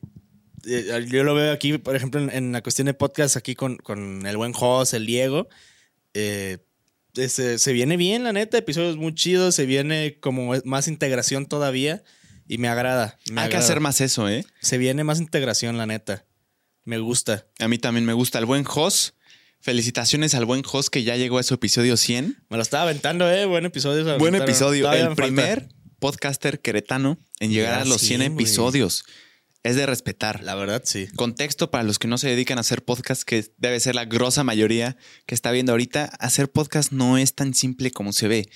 eh, yo lo veo aquí, por ejemplo, en, en la cuestión de podcast, aquí con, con el buen Jos, el Diego. Eh, se, se viene bien, la neta. Episodios muy chidos. Se viene como más integración todavía. Y me agrada. me Hay que hacer más eso, ¿eh? Se viene más integración, la neta. Me gusta. A mí también me gusta el buen Jos. Felicitaciones al buen Jos que ya llegó a su episodio 100. Me lo estaba aventando, ¿eh? Buen episodio. Buen aventaron. episodio. Todavía El falta. primer podcaster queretanano en llegar Ya a los 100 sé, güey. episodios. es de respetar. La verdad, sí. Contexto para los que no se dedican a hacer podcast, que debe ser la grosa mayoría que está viendo ahorita, hacer podcast no es tan simple como se ve.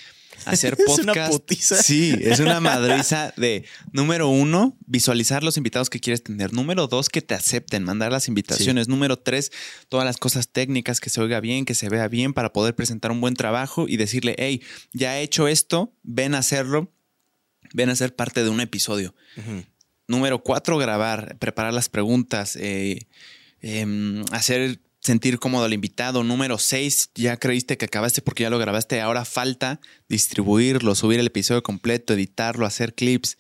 Hacer [LAUGHS] Es una podcast. putiza. Sí, es una madriza [LAUGHS] de número uno, visualizar los invitados que quieres tener. Número dos, que te acepten, mandar las invitaciones. Número tres, todas las cosas técnicas, que se oiga bien, que se vea bien para poder presentar un buen trabajo y decirle, hey, ya he hecho esto, ven a hacerlo, ven a ser parte de un episodio. Número cuatro, grabar, preparar las preguntas, eh, em, hacer sentir cómodo al invitado. Número seis, ya creíste que acabaste porque ya lo grabaste. Ahora falta distribuirlo, subir el episodio completo, editarlo, hacer clips.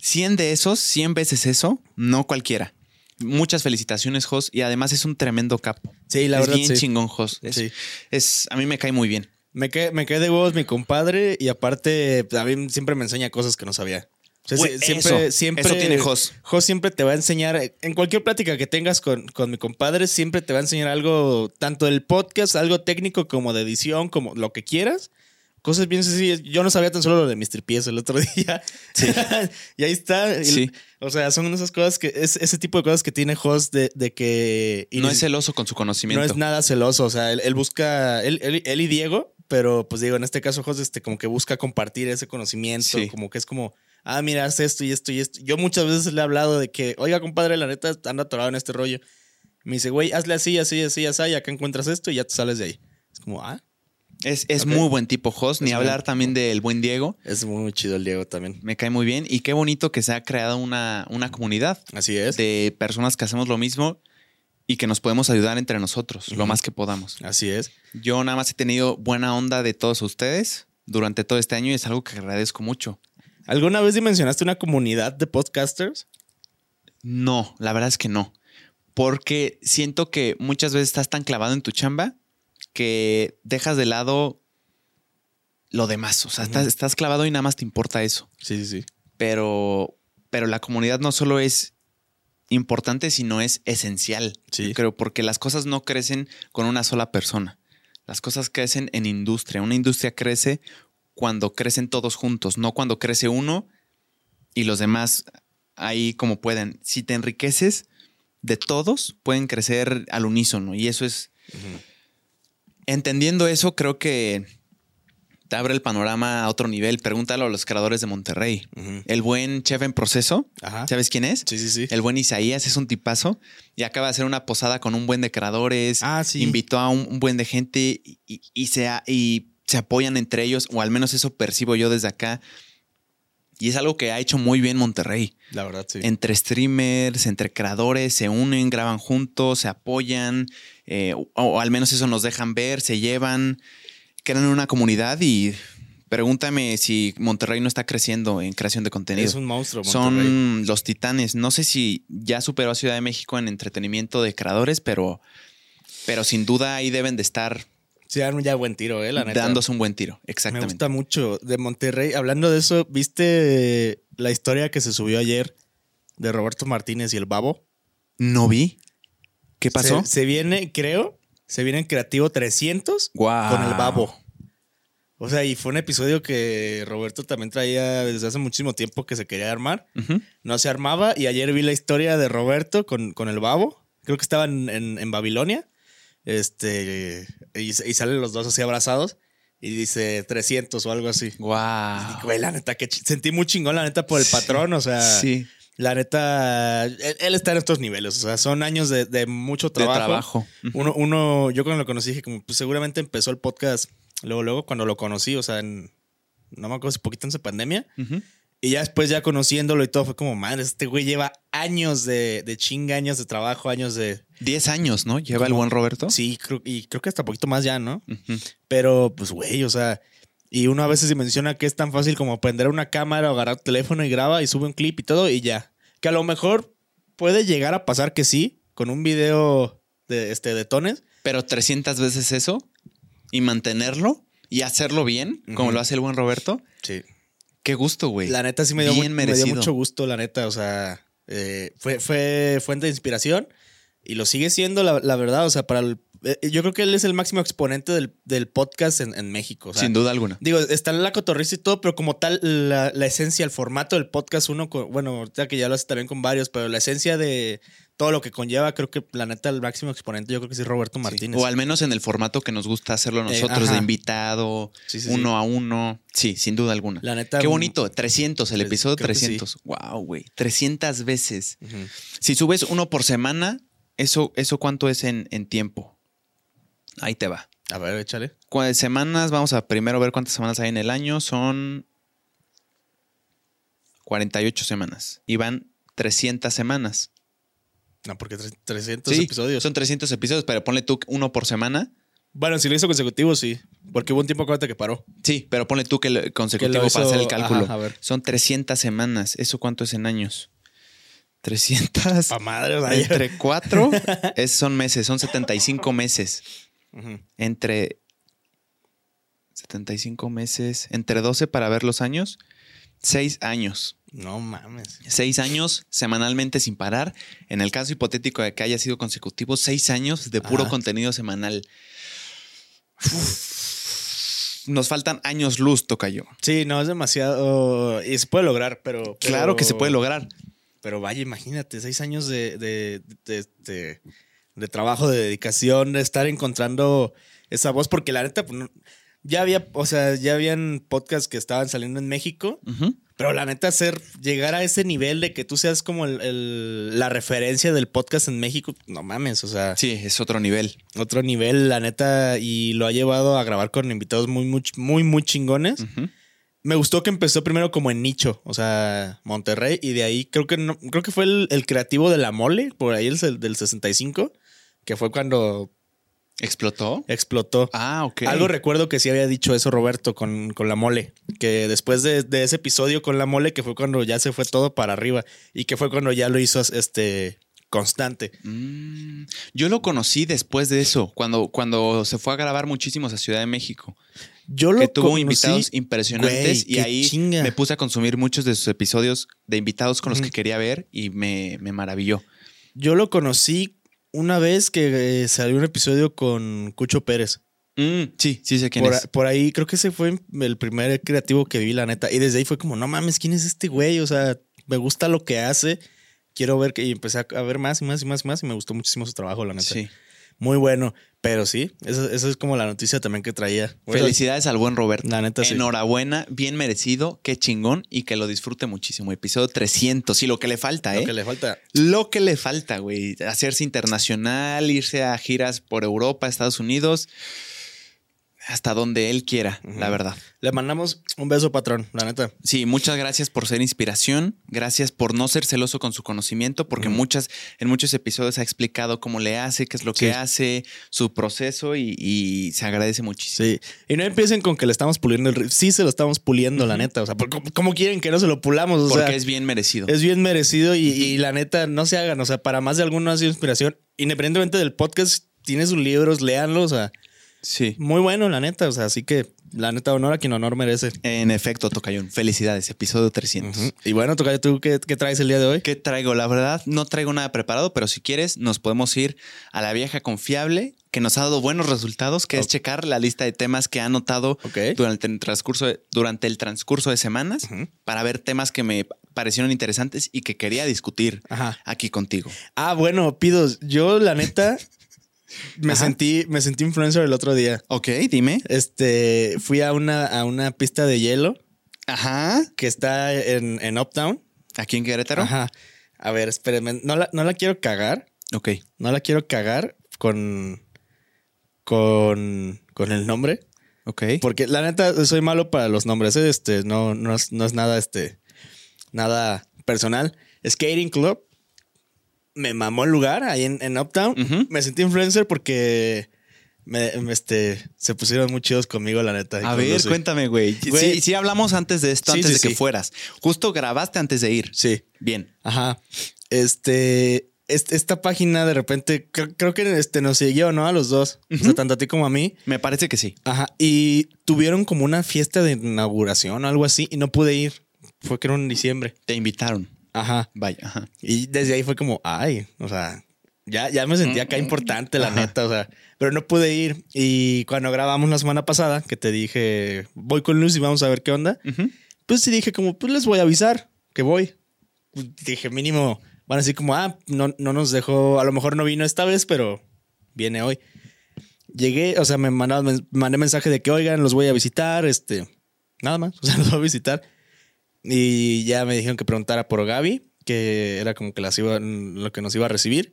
100 de esos, 100 veces eso, no cualquiera. Muchas felicitaciones, Jos. Y además es un tremendo capo. Sí, la es verdad, bien sí. chingón, Jos. Es, Sí. es- a mí me cae muy bien. Me quedé, me de huevos mi compadre y aparte pues, a mí siempre me enseña cosas que no sabía. O sea, siempre, eso, siempre, eso tiene Jos. Jos siempre te va a enseñar, en cualquier plática que tengas con, con mi compadre, siempre te va a enseñar algo, tanto del podcast, algo técnico como de edición, como lo que quieras. Cosas bien sencillas. Yo no sabía tan solo lo de Mr. Pies el otro [LAUGHS] día. y ahí está. Sí. O sea, son esas cosas que, es ese tipo de cosas que tiene Jos de, de que... no es celoso con su conocimiento. no es nada celoso, o sea, él, él busca, él, él- él y Diego, pero pues digo, en este caso, José, este, como que busca compartir ese conocimiento, Sí. como que es como, ah, mira, haz esto y esto y esto. Yo muchas veces le he hablado de que, oiga, compadre, la neta anda atorado en este rollo. Me dice, güey, hazle así, así, así, así, y acá encuentras esto y ya te sales de ahí. Es como, ah, Es, es muy buen tipo, Jos. Ni hablar buen- también del buen Diego. es muy chido el Diego también. Me cae muy bien. Y qué bonito que se ha creado una, una comunidad Así es. de personas que hacemos lo mismo y que nos podemos ayudar entre nosotros lo más que podamos. Así es. Yo nada más he tenido buena onda de todos ustedes durante todo este año y es algo que agradezco mucho. ¿Alguna vez dimensionaste una comunidad de podcasters? No, la verdad es que no. Porque siento que muchas veces estás tan clavado en tu chamba que dejas de lado lo demás. O sea, estás, estás clavado y nada más te importa eso. Sí, sí, sí. Pero, pero la comunidad no solo es importante, sino es esencial. Sí. Creo, porque las cosas no crecen con una sola persona. Las cosas crecen en industria. Una industria crece cuando crecen todos juntos, no cuando crece uno y los demás ahí como pueden. Si te enriqueces de todos, pueden crecer al unísono. Y eso es, entendiendo eso, creo que te abre el panorama a otro nivel. Pregúntalo a los creadores de Monterrey. El buen chef en proceso, Ajá. ¿sabes quién es? Sí, sí, sí. El buen Isaías es un tipazo y acaba de hacer una posada con un buen de creadores. Ah, sí. Invitó a un, un buen de gente y, y- y se, a- y se apoyan entre ellos, o al menos eso percibo yo desde acá. Y es algo que ha hecho muy bien Monterrey. La verdad, sí. Entre streamers, entre creadores, se unen, graban juntos, se apoyan, eh, o, o al menos eso nos dejan ver, se llevan, crean una comunidad y pregúntame si Monterrey no está creciendo en creación de contenido. Es un monstruo, Monterrey. Son los titanes. No sé si ya superó a Ciudad de México en entretenimiento de creadores, pero, pero sin duda ahí deben de estar Sí, dan ya buen tiro, eh, la neta. dándose un buen tiro. Me Exactamente. gusta mucho. De Monterrey, hablando de eso, ¿viste la historia que se subió ayer de Roberto Martínez y el Babo? No vi. ¿Qué pasó? Se, se viene, creo, se viene en Creativo 300 Guau. con el Babo. O sea, y fue un episodio que Roberto también traía desde hace muchísimo tiempo que se quería armar. No se armaba y ayer vi la historia de Roberto con, con el Babo. Creo que estaban en, en Babilonia. Este, y, y salen los dos así abrazados y dice 300 o algo así. Güey, la neta, que sentí muy chingón, la neta, por el Sí. patrón. O sea, Sí, la neta, él, él está en estos niveles. O sea, son años de, de mucho de trabajo. Uno, uno, yo cuando lo conocí dije, como, pues seguramente empezó el podcast luego, luego, cuando lo conocí, o sea, en, no me acuerdo si poquito antes de pandemia. Y ya después, ya conociéndolo y todo, fue como, madre, este güey lleva años de, de chinga, años de trabajo, años de. Diez años, ¿no? Lleva el buen Roberto. Sí, creo, y creo que hasta poquito más ya, ¿no? Pero, pues, güey, o sea, y uno a veces se menciona que es tan fácil como prender una cámara o agarrar tu teléfono y graba y sube un clip y todo y ya. Que a lo mejor puede llegar a pasar que sí, con un video de, este, de tones. Pero 300 veces eso y mantenerlo y hacerlo bien, como lo hace el buen Roberto. Sí. Qué gusto, güey. La neta sí me dio, Bien me dio mucho gusto, la neta. O sea, eh, fue, fue fuente de inspiración. Y lo sigue siendo, la, la verdad. O sea, para el- eh, yo creo que él es el máximo exponente del, del podcast en, en México. O sea, Sin duda alguna. Digo, está la cotorriza y todo, pero como tal, la, la esencia, el formato del podcast, uno, con- bueno, ahorita que ya lo hace también con varios, pero la esencia de todo lo que conlleva, creo que la neta, el máximo exponente, yo creo que sí es Roberto Martínez. O al menos en el formato que nos gusta hacerlo Eh, nosotros, de invitado, Sí, sí, uno a uno. Sí, sin duda alguna. La neta, Qué mm, bonito. 300, el es- episodio creo que sí. 300. Wow, güey. 300 veces. Si subes uno por semana, ¿eso, eso cuánto es en, en tiempo? Ahí te va. A ver, échale. ¿Cuántas semanas? Vamos a primero ver cuántas semanas hay en el año. Son 48 semanas. Y van 300 semanas. No, porque tre- 300 Sí, episodios. son 300 episodios, pero ponle tú uno por semana. Bueno, si lo hizo consecutivo, sí. Porque hubo un tiempo, acuérdate que paró. Sí, pero ponle tú que lo- consecutivo hizo- para hacer el cálculo. ajá, a ver. Son 300 semanas. ¿Eso cuánto es en años? 300 Pa' madre, o sea, entre 4 [LAUGHS] es, son meses, son 75 meses. Ujú. Entre 75 meses, entre 12 para ver los años, 6 años. No mames. 6 años semanalmente sin parar. En el caso hipotético de que haya sido consecutivo, 6 años de puro Ajá. contenido semanal. Nos faltan años luz, Tocayo. Sí, no, es demasiado. Y se puede lograr, pero. Claro que se pero- puede lograr. Pero vaya, imagínate, seis años de, de, de- trabajo, de dedicación, de estar encontrando esa voz, porque la neta, pues, no- ya había, o sea, ya habían podcasts que estaban saliendo en México, pero la neta, hacer, llegar a ese nivel de que tú seas como el- el- la referencia del podcast en México, no mames, o sea, Sí, es otro nivel. otro nivel, la neta, y lo ha llevado a grabar con invitados muy, muy, muy, muy chingones. Me gustó que empezó primero como en nicho, o sea, Monterrey, y de ahí creo que no, creo que fue el, el creativo de la mole, por ahí el, del 65, que fue cuando ¿Explotó? explotó. Ah, ok. Algo recuerdo que sí había dicho eso Roberto con, con la mole, que después de, de ese episodio con la mole, que fue cuando ya se fue todo para arriba y que fue cuando ya lo hizo este constante. Mm, yo lo conocí después de eso, cuando, cuando se fue a grabar muchísimos a Ciudad de México. Yo lo que tuvo conocí- invitados impresionantes Güey, y ahí chinga. me puse a consumir muchos de sus episodios de invitados con los que quería ver y me, me maravilló. Yo lo conocí una vez que eh, salió un episodio con Cucho Pérez. Mm, sí, sí sé quién Por, es. por ahí creo que ese fue el primer creativo que vi, la neta. Y desde ahí fue como, no mames, ¿quién es este güey? O sea, me gusta lo que hace. Quiero ver que y empecé a ver más y más y más y más y me gustó muchísimo su trabajo, la neta. Sí. Muy bueno. Pero sí, eso, eso es como la noticia también que traía. Bueno, Felicidades al buen Roberto. La neta sí. Enhorabuena, bien merecido, qué chingón y que lo disfrute muchísimo. Episodio 300 y lo que le falta, ¿eh? Lo que le falta. Lo que le falta, güey. Hacerse internacional, irse a giras por Europa, Estados Unidos, hasta donde él quiera, la verdad. Le mandamos un beso, patrón, la neta. Sí, muchas gracias por ser inspiración, gracias por no ser celoso con su conocimiento, porque muchas, en muchos episodios ha explicado cómo le hace, qué es lo que hace, su proceso y, y se agradece muchísimo. Sí. Y no empiecen con que le estamos puliendo el ri- Sí, se lo estamos puliendo, la neta. O sea, ¿por- ¿cómo, quieren que no se lo pulamos? O Porque sea, es bien merecido. Es bien merecido y, y la neta, no se hagan. O sea, para más de alguno ha sido inspiración. Independientemente del podcast, tiene sus libros, léanlos. O sea, Sí. muy bueno, la neta. O sea, así que la neta, honor a quien honor merece. En efecto, Tocayón. Felicidades, episodio 300. Ujú. Y bueno, Tocayo, ¿tú qué, qué traes el día de hoy? ¿Qué traigo? La verdad, no traigo nada preparado, pero si quieres, nos podemos ir a la vieja confiable que nos ha dado buenos resultados, que es checar la lista de temas que ha anotado durante el transcurso de, durante el transcurso de semanas para ver temas que me parecieron interesantes y que quería discutir Ajá. aquí contigo. Ah, bueno, Pidos, yo la neta me Ajá. sentí, me sentí influencer el otro día. Ok, dime. Este, fui a una, a una pista de hielo Ajá. que está en, en Uptown. Aquí en Querétaro. Ajá. A ver, espérenme. No la, no la quiero cagar. Ok. No la quiero cagar con. con. con el nombre. Ok. Porque la neta, soy malo para los nombres. ¿eh? Este, no, no es, no es nada, este. Nada personal. Skating Club. Me mamó el lugar ahí en, en Uptown. Me sentí influencer porque. Me, me, este, se pusieron muy chidos conmigo, la neta. A ver, cuéntame, güey. Sí, sí hablamos antes de esto, Sí, antes sí, de que fueras. Justo grabaste antes de ir. Sí. Bien. Ajá. Este, est- esta página de repente, creo, creo que este, nos siguió, ¿no? A los dos. O sea, tanto a ti como a mí. Me parece que sí. Ajá. Y tuvieron como una fiesta de inauguración o algo así y no pude ir. Fue que era en diciembre. Te invitaron. Ajá. Vaya. Ajá. Y desde ahí fue como, ay, o sea, Ya, ya me sentía acá importante, la Ajá. neta, o sea, pero no pude ir. Y cuando grabamos la semana pasada, que te dije, voy con Luz y vamos a ver qué onda, Ujú. pues sí dije como, pues les voy a avisar que voy. Pues dije, mínimo, van a decir como, ah, no, no nos dejó, a lo mejor no vino esta vez, pero viene hoy. Llegué, o sea, me mandaron, me mandé mensaje de que, oigan, los voy a visitar, este, nada más, [LAUGHS] o sea, los voy a visitar. Y ya me dijeron que preguntara por Gaby, que era como que las iba, lo que nos iba a recibir.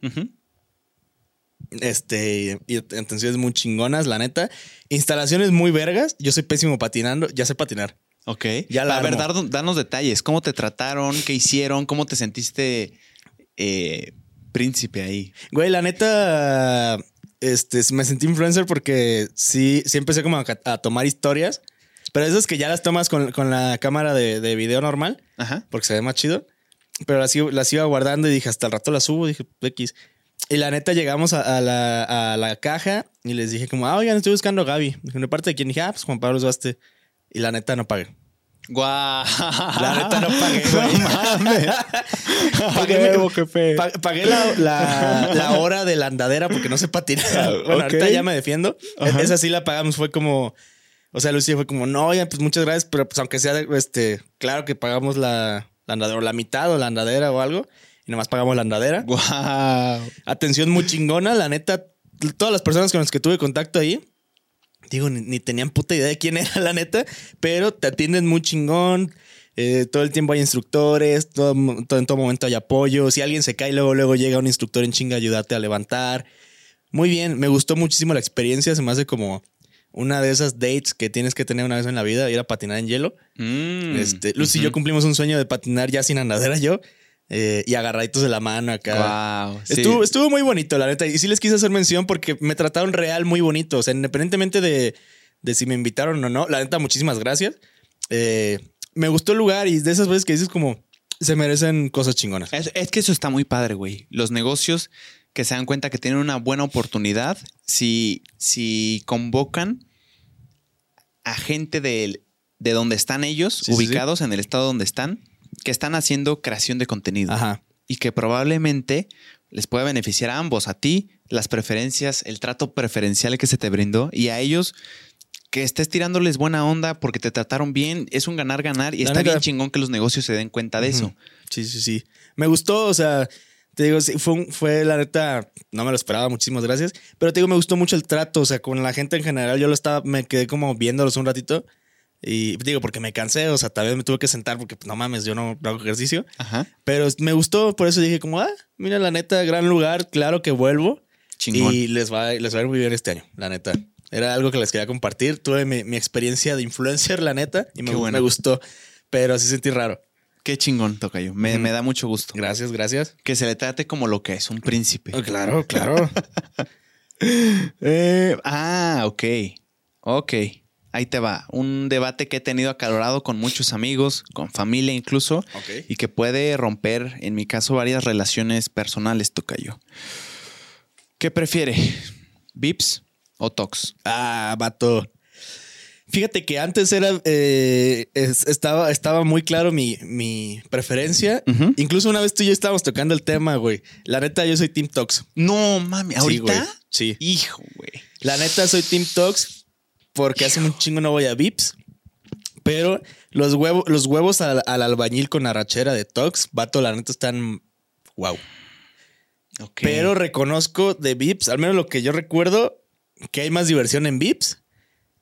Este, y atenciones muy chingonas, la neta. Instalaciones muy vergas. Yo soy pésimo patinando, ya sé patinar. Ok. Ya la a ver, dar- danos detalles. ¿Cómo te trataron? ¿Qué hicieron? ¿Cómo te sentiste eh, príncipe ahí? Güey, la neta, este, me sentí influencer porque sí, sí empecé como a, a tomar historias, pero esas que ya las tomas con, con la cámara de, de video normal, Ajá. porque se ve más chido, pero las, iba- las iba guardando y dije, hasta el rato las subo, dije, X. Y la neta llegamos a, a la, a la caja y les dije como, ah, oigan, estoy buscando a Gaby. Dije, ¿de parte de quién? dije, ah, pues Juan Pablo Suaste. Y la neta no pagué. Guau. La neta no pagué. [LAUGHS] No mames. [LAUGHS] Pagué, pagué la, la- la hora de la andadera porque no sé patinar. [LAUGHS] Bueno, Ok. ahorita ya me defiendo. Ajá. Esa sí la pagamos. Fue como. O sea, Lucía fue como, no, ya, pues muchas gracias, pero pues aunque sea, este, claro que pagamos la, la andadera, o la mitad o la andadera o algo, y nomás pagamos la andadera. Guau. Atención muy chingona, la neta, todas las personas con las que tuve contacto ahí, digo, ni, ni tenían puta idea de quién [LAUGHS] era, la neta, pero te atienden muy chingón. eh, todo el tiempo hay instructores, todo, todo- en todo momento hay apoyo. Si alguien se cae, luego, luego llega un instructor en chinga a ayudarte a levantar. Muy bien, me gustó muchísimo la experiencia. Se me hace como una de esas dates que tienes que tener una vez en la vida, ir a patinar en hielo. Mm. Este, Luz y yo cumplimos un sueño de patinar ya sin andadera yo eh, y agarraditos de la mano acá. Sí. Estuvo, estuvo muy bonito, la neta. Y sí les quise hacer mención porque me trataron real muy bonito. O sea, independientemente de, de si me invitaron o no, la neta, muchísimas gracias. Eh, me gustó el lugar y de esas veces que dices como se merecen cosas chingonas. Es, es que eso está muy padre, güey. Los negocios que se dan cuenta que tienen una buena oportunidad, si, si convocan a gente de, de donde están ellos, Sí, sí, ubicados en el estado donde están, que están haciendo creación de contenido. Ajá. Y que probablemente les pueda beneficiar a ambos, a ti, las preferencias, el trato preferencial que se te brindó, y a ellos que estés tirándoles buena onda porque te trataron bien, es un ganar-ganar y La está neta. bien chingón que los negocios se den cuenta de eso. Sí, sí, sí. Me gustó, o sea, te digo, sí, fue, un- fue la neta, no me lo esperaba, muchísimas gracias. Pero te digo, me gustó mucho el trato, o sea, con la gente en general, yo lo estaba, me quedé como viéndolos un ratito. Y digo, porque me cansé, o sea, tal vez me tuve que sentar porque pues, no mames, yo no hago ejercicio. Ajá. Pero me gustó, por eso dije como, ah, mira, la neta, gran lugar, claro que vuelvo. Chingón. Y les va, les va a ir muy bien este año, la neta. Era algo que les quería compartir. Tuve mi, mi experiencia de influencer, la neta, y me, bueno. me gustó. Pero sí sentí raro. Qué chingón, Tocayo. Me, me da mucho gusto. Gracias, gracias. Que se le trate como lo que es, un príncipe. Oh, claro, claro. [LAUGHS] Eh, ah, ok. Ok. Ahí te va. Un debate que he tenido acalorado con muchos amigos, con familia incluso, y que puede romper, en mi caso, varias relaciones personales, Tocayo. ¿Qué prefiere? ¿Vips o Tox? Ah, vato. Fíjate que antes era eh, es- estaba, estaba muy claro mi, mi preferencia. Incluso una vez tú y yo estábamos tocando el tema, güey. La neta, yo soy Team Tox. No, mami. Sí, ¿Ahorita? güey. Sí. Hijo, güey. La neta, soy Team Tox porque hace un chingo no voy a Vips. Pero los, huevos los huevos al, al albañil con arrachera de Tox, vato, la neta están wow. Pero reconozco de Vips, al menos lo que yo recuerdo, que hay más diversión en Vips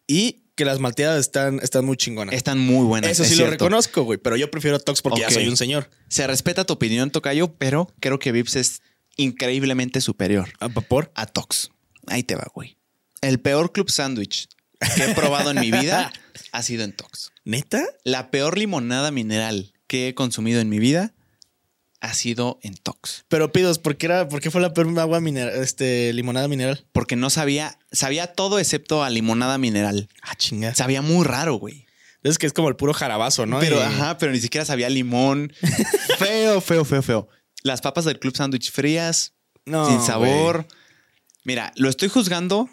y que las malteadas están, están muy chingonas. están muy buenas. Eso es sí lo cierto. reconozco, güey, pero yo prefiero Tox porque Ok. ya soy un señor. Se respeta tu opinión, Tocayo, pero creo que Vips es increíblemente superior ¿A vapor? a Tox. Ahí te va, güey. El peor club sándwich que he probado en mi vida [LAUGHS] ha sido en Tox. ¿Neta? La peor limonada mineral que he consumido en mi vida ha sido en Tox. Pero pidos, ¿por qué, era, ¿por qué fue la peor agua mineral, este, limonada mineral? Porque no sabía, sabía todo excepto a limonada mineral. Ah, chinga. Sabía muy raro, güey. Es que es como el puro jarabazo, ¿no? Pero, Y- ajá, pero ni siquiera sabía limón. [LAUGHS] feo, feo, feo, feo. Las papas del club sándwich frías, No, sin sabor. Mira, lo estoy juzgando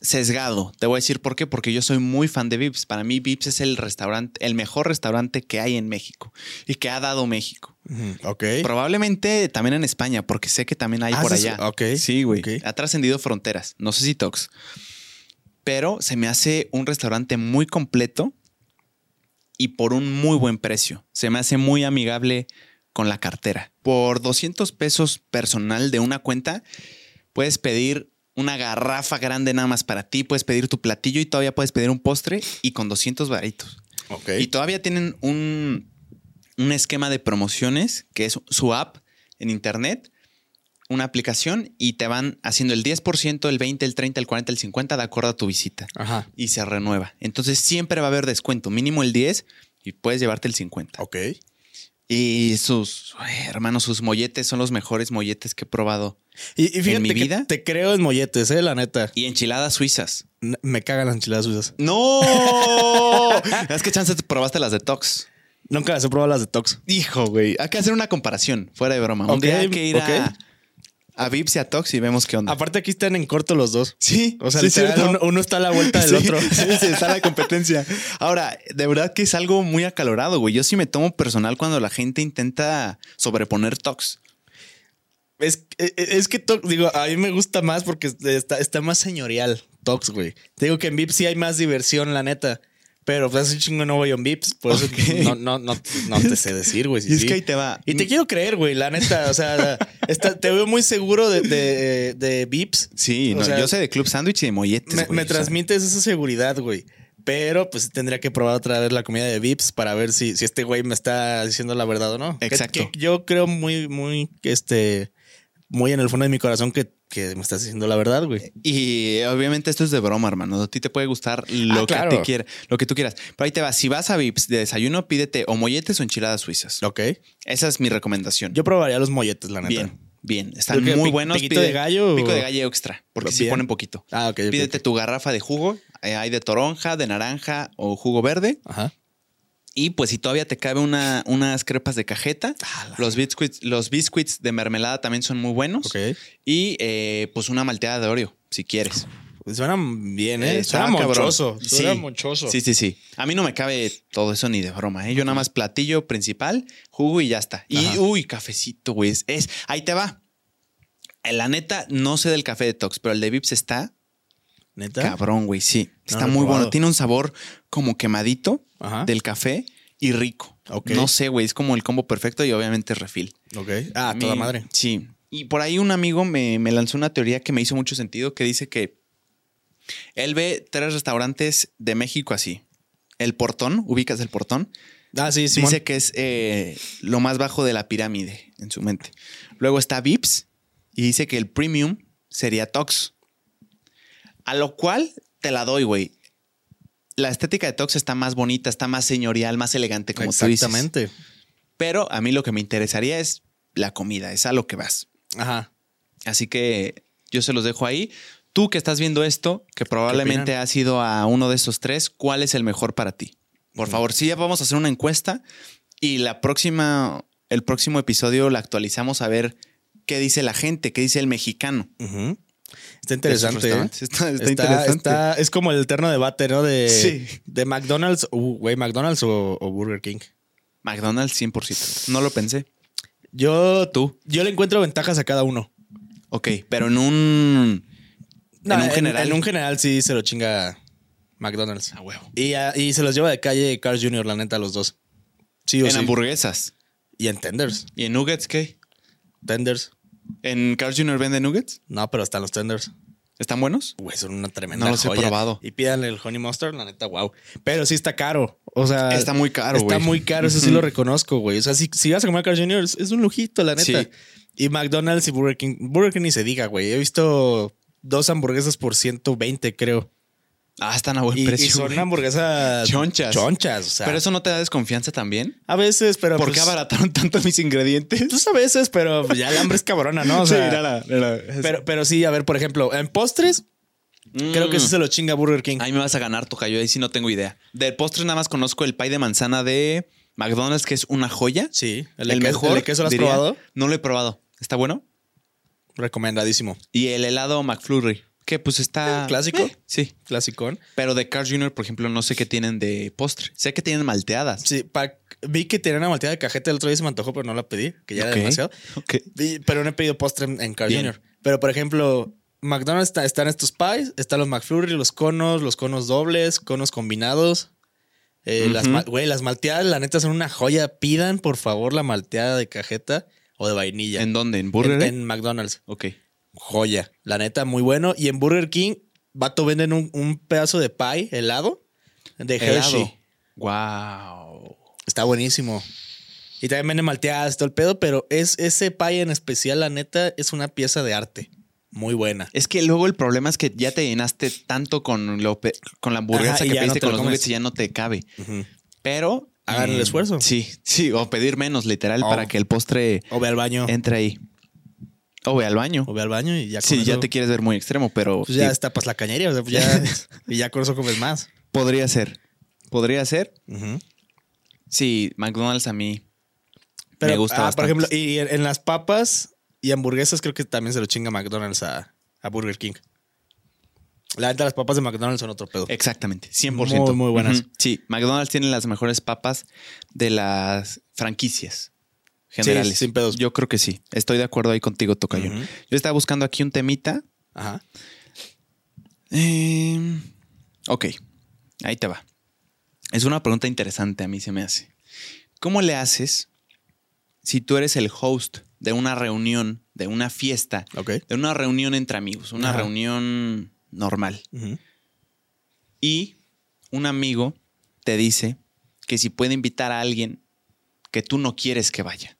sesgado. Te voy a decir por qué. Porque yo soy muy fan de Vips. Para mí, Vips es el restaurante, el mejor restaurante que hay en México y que ha dado México. Ok. Probablemente también en España, porque sé que también hay Ah, por allá. Ok, Sí, güey. Ha trascendido fronteras. No sé si Tox. Pero se me hace un restaurante muy completo y por un muy buen precio. Se me hace muy amigable con la cartera. Por 200 pesos personal de una cuenta, puedes pedir una garrafa grande nada más para ti, puedes pedir tu platillo y todavía puedes pedir un postre y con 200 varitos. Ok. Y todavía tienen un, un esquema de promociones que es su app en internet, una aplicación y te van haciendo el 10%, el 20%, el 30%, el 40%, el 50% de acuerdo a tu visita Ajá. y se renueva. Entonces siempre va a haber descuento, mínimo el 10 y puedes llevarte el 50. Ok. Y sus, hermanos, sus molletes son los mejores molletes que he probado. Y, y fíjate mi que vida? te creo en molletes, eh, la neta. Y enchiladas suizas. Me cagan las enchiladas suizas. ¡No! [LAUGHS] es que chance te probaste las de Tox. Nunca las he probado las de Tox. Hijo, güey. Hay que hacer una comparación, fuera de broma. Un Ok, día hay que ir ok. a, a Vips y a Tox y vemos qué onda. Aparte aquí están en corto los dos. sí, O sea, sí, literal, cierto. uno, uno está a la vuelta del Sí, otro. [LAUGHS] Sí, sí, está la competencia. Ahora, de verdad que es algo muy acalorado, güey. Yo sí me tomo personal cuando la gente intenta sobreponer Tox. Es, es, es que Tox, digo, a mí me gusta más porque está, está más señorial Tox, güey. Te digo que en Vips sí hay más diversión, la neta. Pero pues hace un chingo no voy a un Vips. Por eso no, no, no, no te [LAUGHS] sé decir, güey. si y es sí. que ahí te va. Y te quiero creer, güey, la neta. O sea, está- te veo muy seguro de, de, de Vips. Sí, o no, sea, yo sé de Club Sándwich y de molletes. Me, güey, me o sea. transmites esa seguridad, güey. Pero pues tendría que probar otra vez la comida de Vips para ver si, si este güey me está diciendo la verdad o no. Que- Exacto. que yo creo muy, muy, este, muy en el fondo de mi corazón que, que me estás diciendo la verdad, güey. Y obviamente esto es de broma, hermano. A ti te puede gustar lo Ah, que claro. te quiera, lo que tú quieras. Pero ahí te va. Si vas a Vips de desayuno, pídete o molletes o enchiladas suizas. Ok. Esa es mi recomendación. Yo probaría los molletes, la neta. bien, bien. Están que muy buenos. piquito de gallo o- Pico de gallo extra, porque sí Bien. ponen poquito. Ah, ok. Pídete tu garrafa de jugo. eh, Hay de toronja, de naranja o jugo verde. Ajá. Y pues si todavía te cabe una, unas crepas de cajeta, Ah, los biscuits, los biscuits de mermelada también son muy buenos. Ok. Y eh, pues una malteada de Oreo, si quieres. Suena bien, ¿eh? Eh, suena monchoso. Suena Sí. monchoso. Sí, sí, sí. A mí no me cabe todo eso ni de broma, ¿eh? Yo nada más platillo principal, jugo y ya está. Y Ajá. uy, cafecito, güey. Es, es- ahí te va. La neta, no sé del café de Tox, pero el de Vips está ¿Neta? cabrón, güey. Sí, está muy bueno. Tiene un sabor como quemadito Ajá. del café y rico. No sé, güey. Es como el combo perfecto y obviamente refil. Ok. Ah, toda madre. Sí. Y por ahí un amigo me, me lanzó una teoría que me hizo mucho sentido, que dice que él ve tres restaurantes de México así. El Portón, ubicas el Portón, Ah, sí, sí. dice que es eh, lo más bajo de la pirámide en su mente. Luego está Vips y dice que el Premium sería Tox. A lo cual te la doy, güey. La estética de Tox está más bonita, está más señorial, más elegante, como tú dices. Exactamente. Pero a mí lo que me interesaría es la comida, es a lo que vas. Ajá. Así que yo se los dejo ahí. Tú que estás viendo esto, que probablemente has ido a uno de esos tres, ¿cuál es el mejor para ti? Por favor, sí, ya vamos a hacer una encuesta y la próxima, el próximo episodio la actualizamos a ver qué dice la gente, qué dice el mexicano. Ujú. Está interesante. ¿eh? Está, está Está, interesante. está- es como el eterno debate, ¿no? De, Sí. de McDonald's, uh, güey, McDonald's o, o Burger King. McDonald's 100%. No lo pensé. Yo, Tú. yo le encuentro ventajas a cada uno. Ok, pero en un... No, en un general. En un general sí se lo chinga McDonald's. A huevo. Y, a- y se los lleva de calle Carl Jr., la neta, los dos. Sí o En sí. hamburguesas. Y en tenders. ¿Y en nuggets qué? Tenders. ¿En Carl Jr. vende nuggets? No, pero hasta los tenders. ¿Están buenos? Güey, son una tremenda No los he joya. probado. Y pídanle el honey mustard, la neta, wow. Pero sí está caro. O sea, Está muy caro, Está güey. muy caro, eso sí lo reconozco, güey. O sea, si, si vas a comer a Carl Jr., es, es un lujito, la neta. Sí. Y McDonald's y Burger King. Burger King ni se diga, güey. He visto dos hamburguesas por 120, creo. Ah, están a buen Y, y precio. son güey. hamburguesas Chonchas. Chonchas, o sea. Pero eso no te da desconfianza también. a veces, pero. ¿Por pues, qué abarataron tanto mis ingredientes? Pues a veces, pero ya el hambre es cabrona, ¿no? O [LAUGHS] Sí, sea, mírala, mírala. pero, pero sí, a ver, por ejemplo, en postres, creo que Mm. ese se lo chinga Burger King. Ahí me vas a ganar, toca. Yo ahí sí no tengo idea. Del postre nada más conozco el pie de manzana de McDonald's, que es una joya. Sí, El, de mejor. ¿El de queso lo has diría. probado? No lo he probado. ¿Está bueno? Recomendadísimo. Y el helado McFlurry, que pues está... Clásico. Eh, sí. Clasicón. Pero de Carl Jr., por ejemplo, no sé qué tienen de postre. Sé que tienen malteadas. Sí, pa- vi que tenía una malteada de cajeta el otro día se me antojó, pero no la pedí, que ya era demasiado. Ok. Y- pero no he pedido postre en, en Carl Bien. Jr. Pero, por ejemplo, McDonald's está- están estos pies, están los McFlurry, los conos, los conos dobles, conos combinados. Eh, las, güey, las malteadas, la neta, son una joya. Pidan, por favor, la malteada de cajeta o de vainilla. ¿En dónde? ¿En En- Burger? en McDonald's. Ok. Joya. La neta, muy bueno. Y en Burger King, vato, venden un, un pedazo de pie helado de Hershey. Wow. Está buenísimo. Y también venden malteadas, todo el pedo, pero es, ese pie en especial, la neta, es una pieza de arte. Muy buena. Es que luego el problema es que ya te llenaste tanto con, lo con la hamburguesa Ajá, que no pediste te con lo los nuggets y ya no te cabe. Pero. Hagan el eh, esfuerzo. Sí, sí, o pedir menos, literal, Oh. para que el postre O ve al baño. entre ahí. O ve al baño. O ve al baño y ya con Sí, ya te quieres ver muy extremo, pero Pues ya sí, tapas la cañería. o sea, pues ya, [LAUGHS] y ya con eso comes más. podría ser. Podría ser. Ujú. Sí, McDonald's a mí Pero, me gusta ah, bastante. Por ejemplo, y en, en las papas y hamburguesas creo que también se lo chinga McDonald's a, a Burger King. La neta, las papas de McDonald's son otro pedo. Exactamente, 100%. Muy, muy buenas. Sí, McDonald's tiene las mejores papas de las franquicias generales. sin pedos. Yo creo que sí. Estoy de acuerdo ahí contigo, Tocayo. Ujú. Yo estaba buscando aquí un temita. Ajá. Eh, ok, ahí te va. Es una pregunta interesante, a mí se me hace. ¿Cómo le haces si tú eres el host de una reunión, de una fiesta, de una reunión entre amigos, una Ajá. reunión normal? Y un amigo te dice que si puede invitar a alguien que tú no quieres que vaya.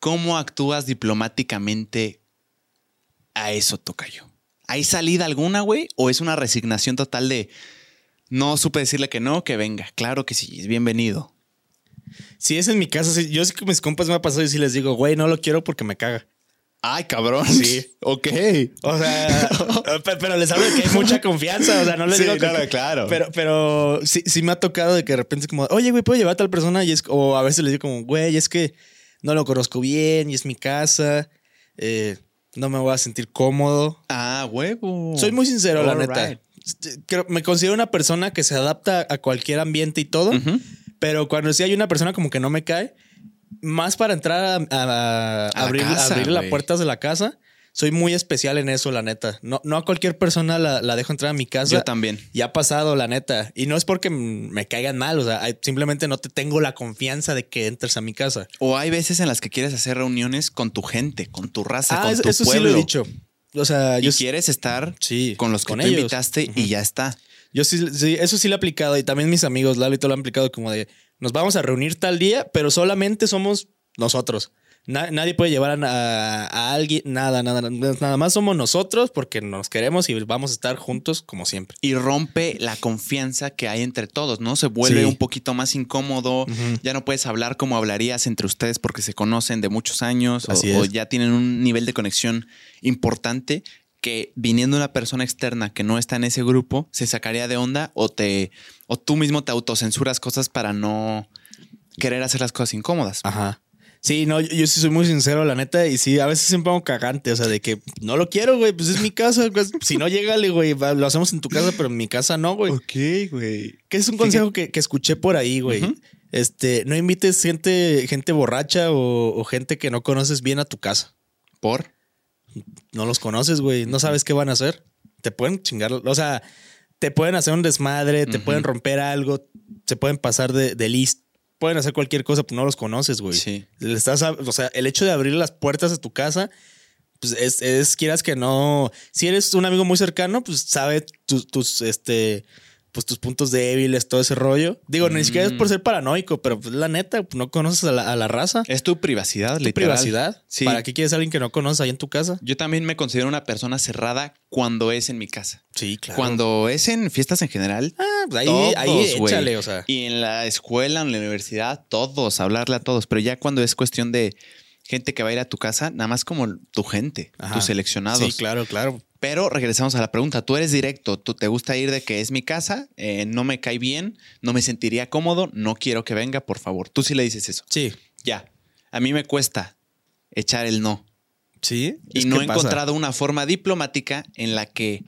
¿Cómo actúas diplomáticamente a eso, Tocayo? ¿Hay salida alguna, güey? ¿O es una resignación total de no supe decirle que no, que venga? Claro que sí, es bienvenido. Si es en mi casa, sí, yo sí que mis compas me ha pasado y sí les digo, güey, no lo quiero porque me caga. Ay, cabrón. Sí. [LAUGHS] Ok. O sea, [LAUGHS] pe- pero les hablo de que hay mucha confianza. O sea, no les Sí, digo que. claro, claro. Pero, pero sí, sí me ha tocado de que de repente es como, oye, güey, ¿puedo llevar a tal persona? Y es, o a veces les digo como, güey, es que no lo conozco bien y es mi casa. eh, no me voy a sentir cómodo. Ah, huevo. Soy muy sincero, la neta. right. Este, creo- me considero una persona que se adapta a cualquier ambiente y todo. Pero cuando sí hay una persona como que no me cae, más para entrar a, a- a A la abrir, casa, abrir las puertas de la casa, soy muy especial en eso, la neta. No, no a cualquier persona la, la dejo entrar a mi casa. Yo también. Y ha pasado, la neta. Y no es porque me caigan mal, o sea, simplemente no te tengo la confianza de que entres a mi casa. O hay veces en las que quieres hacer reuniones con tu gente, con tu raza, Ah, con eso, tu eso sí pueblo. lo he dicho. O sea, Y yo, quieres estar sí, con los que con tú ellos. invitaste y ya está. Yo sí, sí, eso sí lo he aplicado y también mis amigos, Lalo y todo lo han aplicado como de nos vamos a reunir tal día, pero solamente somos nosotros. Na- nadie puede llevar a, a- alguien, nada, nada, nada más somos nosotros porque nos queremos y vamos a estar juntos como siempre. Y rompe la confianza que hay entre todos, ¿no? Se vuelve Sí. un poquito más incómodo. Ya no puedes hablar como hablarías entre ustedes porque se conocen de muchos años o- Así o, es. ya tienen un nivel de conexión importante que viniendo una persona externa que no está en ese grupo se sacaría de onda o te o tú mismo te autocensuras cosas para no querer hacer las cosas incómodas. Ajá. Sí, no, yo, yo sí soy muy sincero, la neta, y sí, a veces siempre pongo cagante, o sea, de que no lo quiero, güey, pues es mi casa, pues, si no, llégale, güey, va, lo hacemos en tu casa, pero en mi casa no, güey. Ok, güey. Que es un consejo que, que escuché por ahí, güey. Este, no invites gente, gente borracha o, o gente que no conoces bien a tu casa. ¿Por? No los conoces, güey. No sabes qué van a hacer. Te pueden chingar. O sea, te pueden hacer un desmadre, te pueden romper algo, se pueden pasar de, de list. Pueden hacer cualquier cosa, pero no los conoces, güey. Sí. Le estás, a- o sea, el hecho de abrir las puertas de tu casa, pues es, es, quieras que no. Si eres un amigo muy cercano, pues sabe tus, tus, este, pues tus puntos débiles, todo ese rollo. Digo, ni siquiera es por Mm. ser paranoico, pero pues, la neta, no conoces a la, a la raza. Es tu privacidad, Tu literal. privacidad. Sí. ¿Para qué quieres a alguien que no conoces ahí en tu casa? Yo también me considero una persona cerrada cuando es en mi casa. Sí, claro. Cuando es en fiestas en general. Ah, pues ahí, todos, ahí échale, o sea. Y en la escuela, en la universidad, todos, hablarle a todos. Pero ya cuando es cuestión de gente que va a ir a tu casa, nada más como tu gente, Ajá. tus seleccionados. Sí, claro, claro. Pero regresamos a la pregunta. Tú eres directo, tú te gusta ir de que es mi casa, eh, no me cae bien, no me sentiría cómodo, no quiero que venga, por favor. Tú sí le dices eso. Sí. Ya. A mí me cuesta echar el no. Sí. Y no he pasa. encontrado una forma diplomática en la que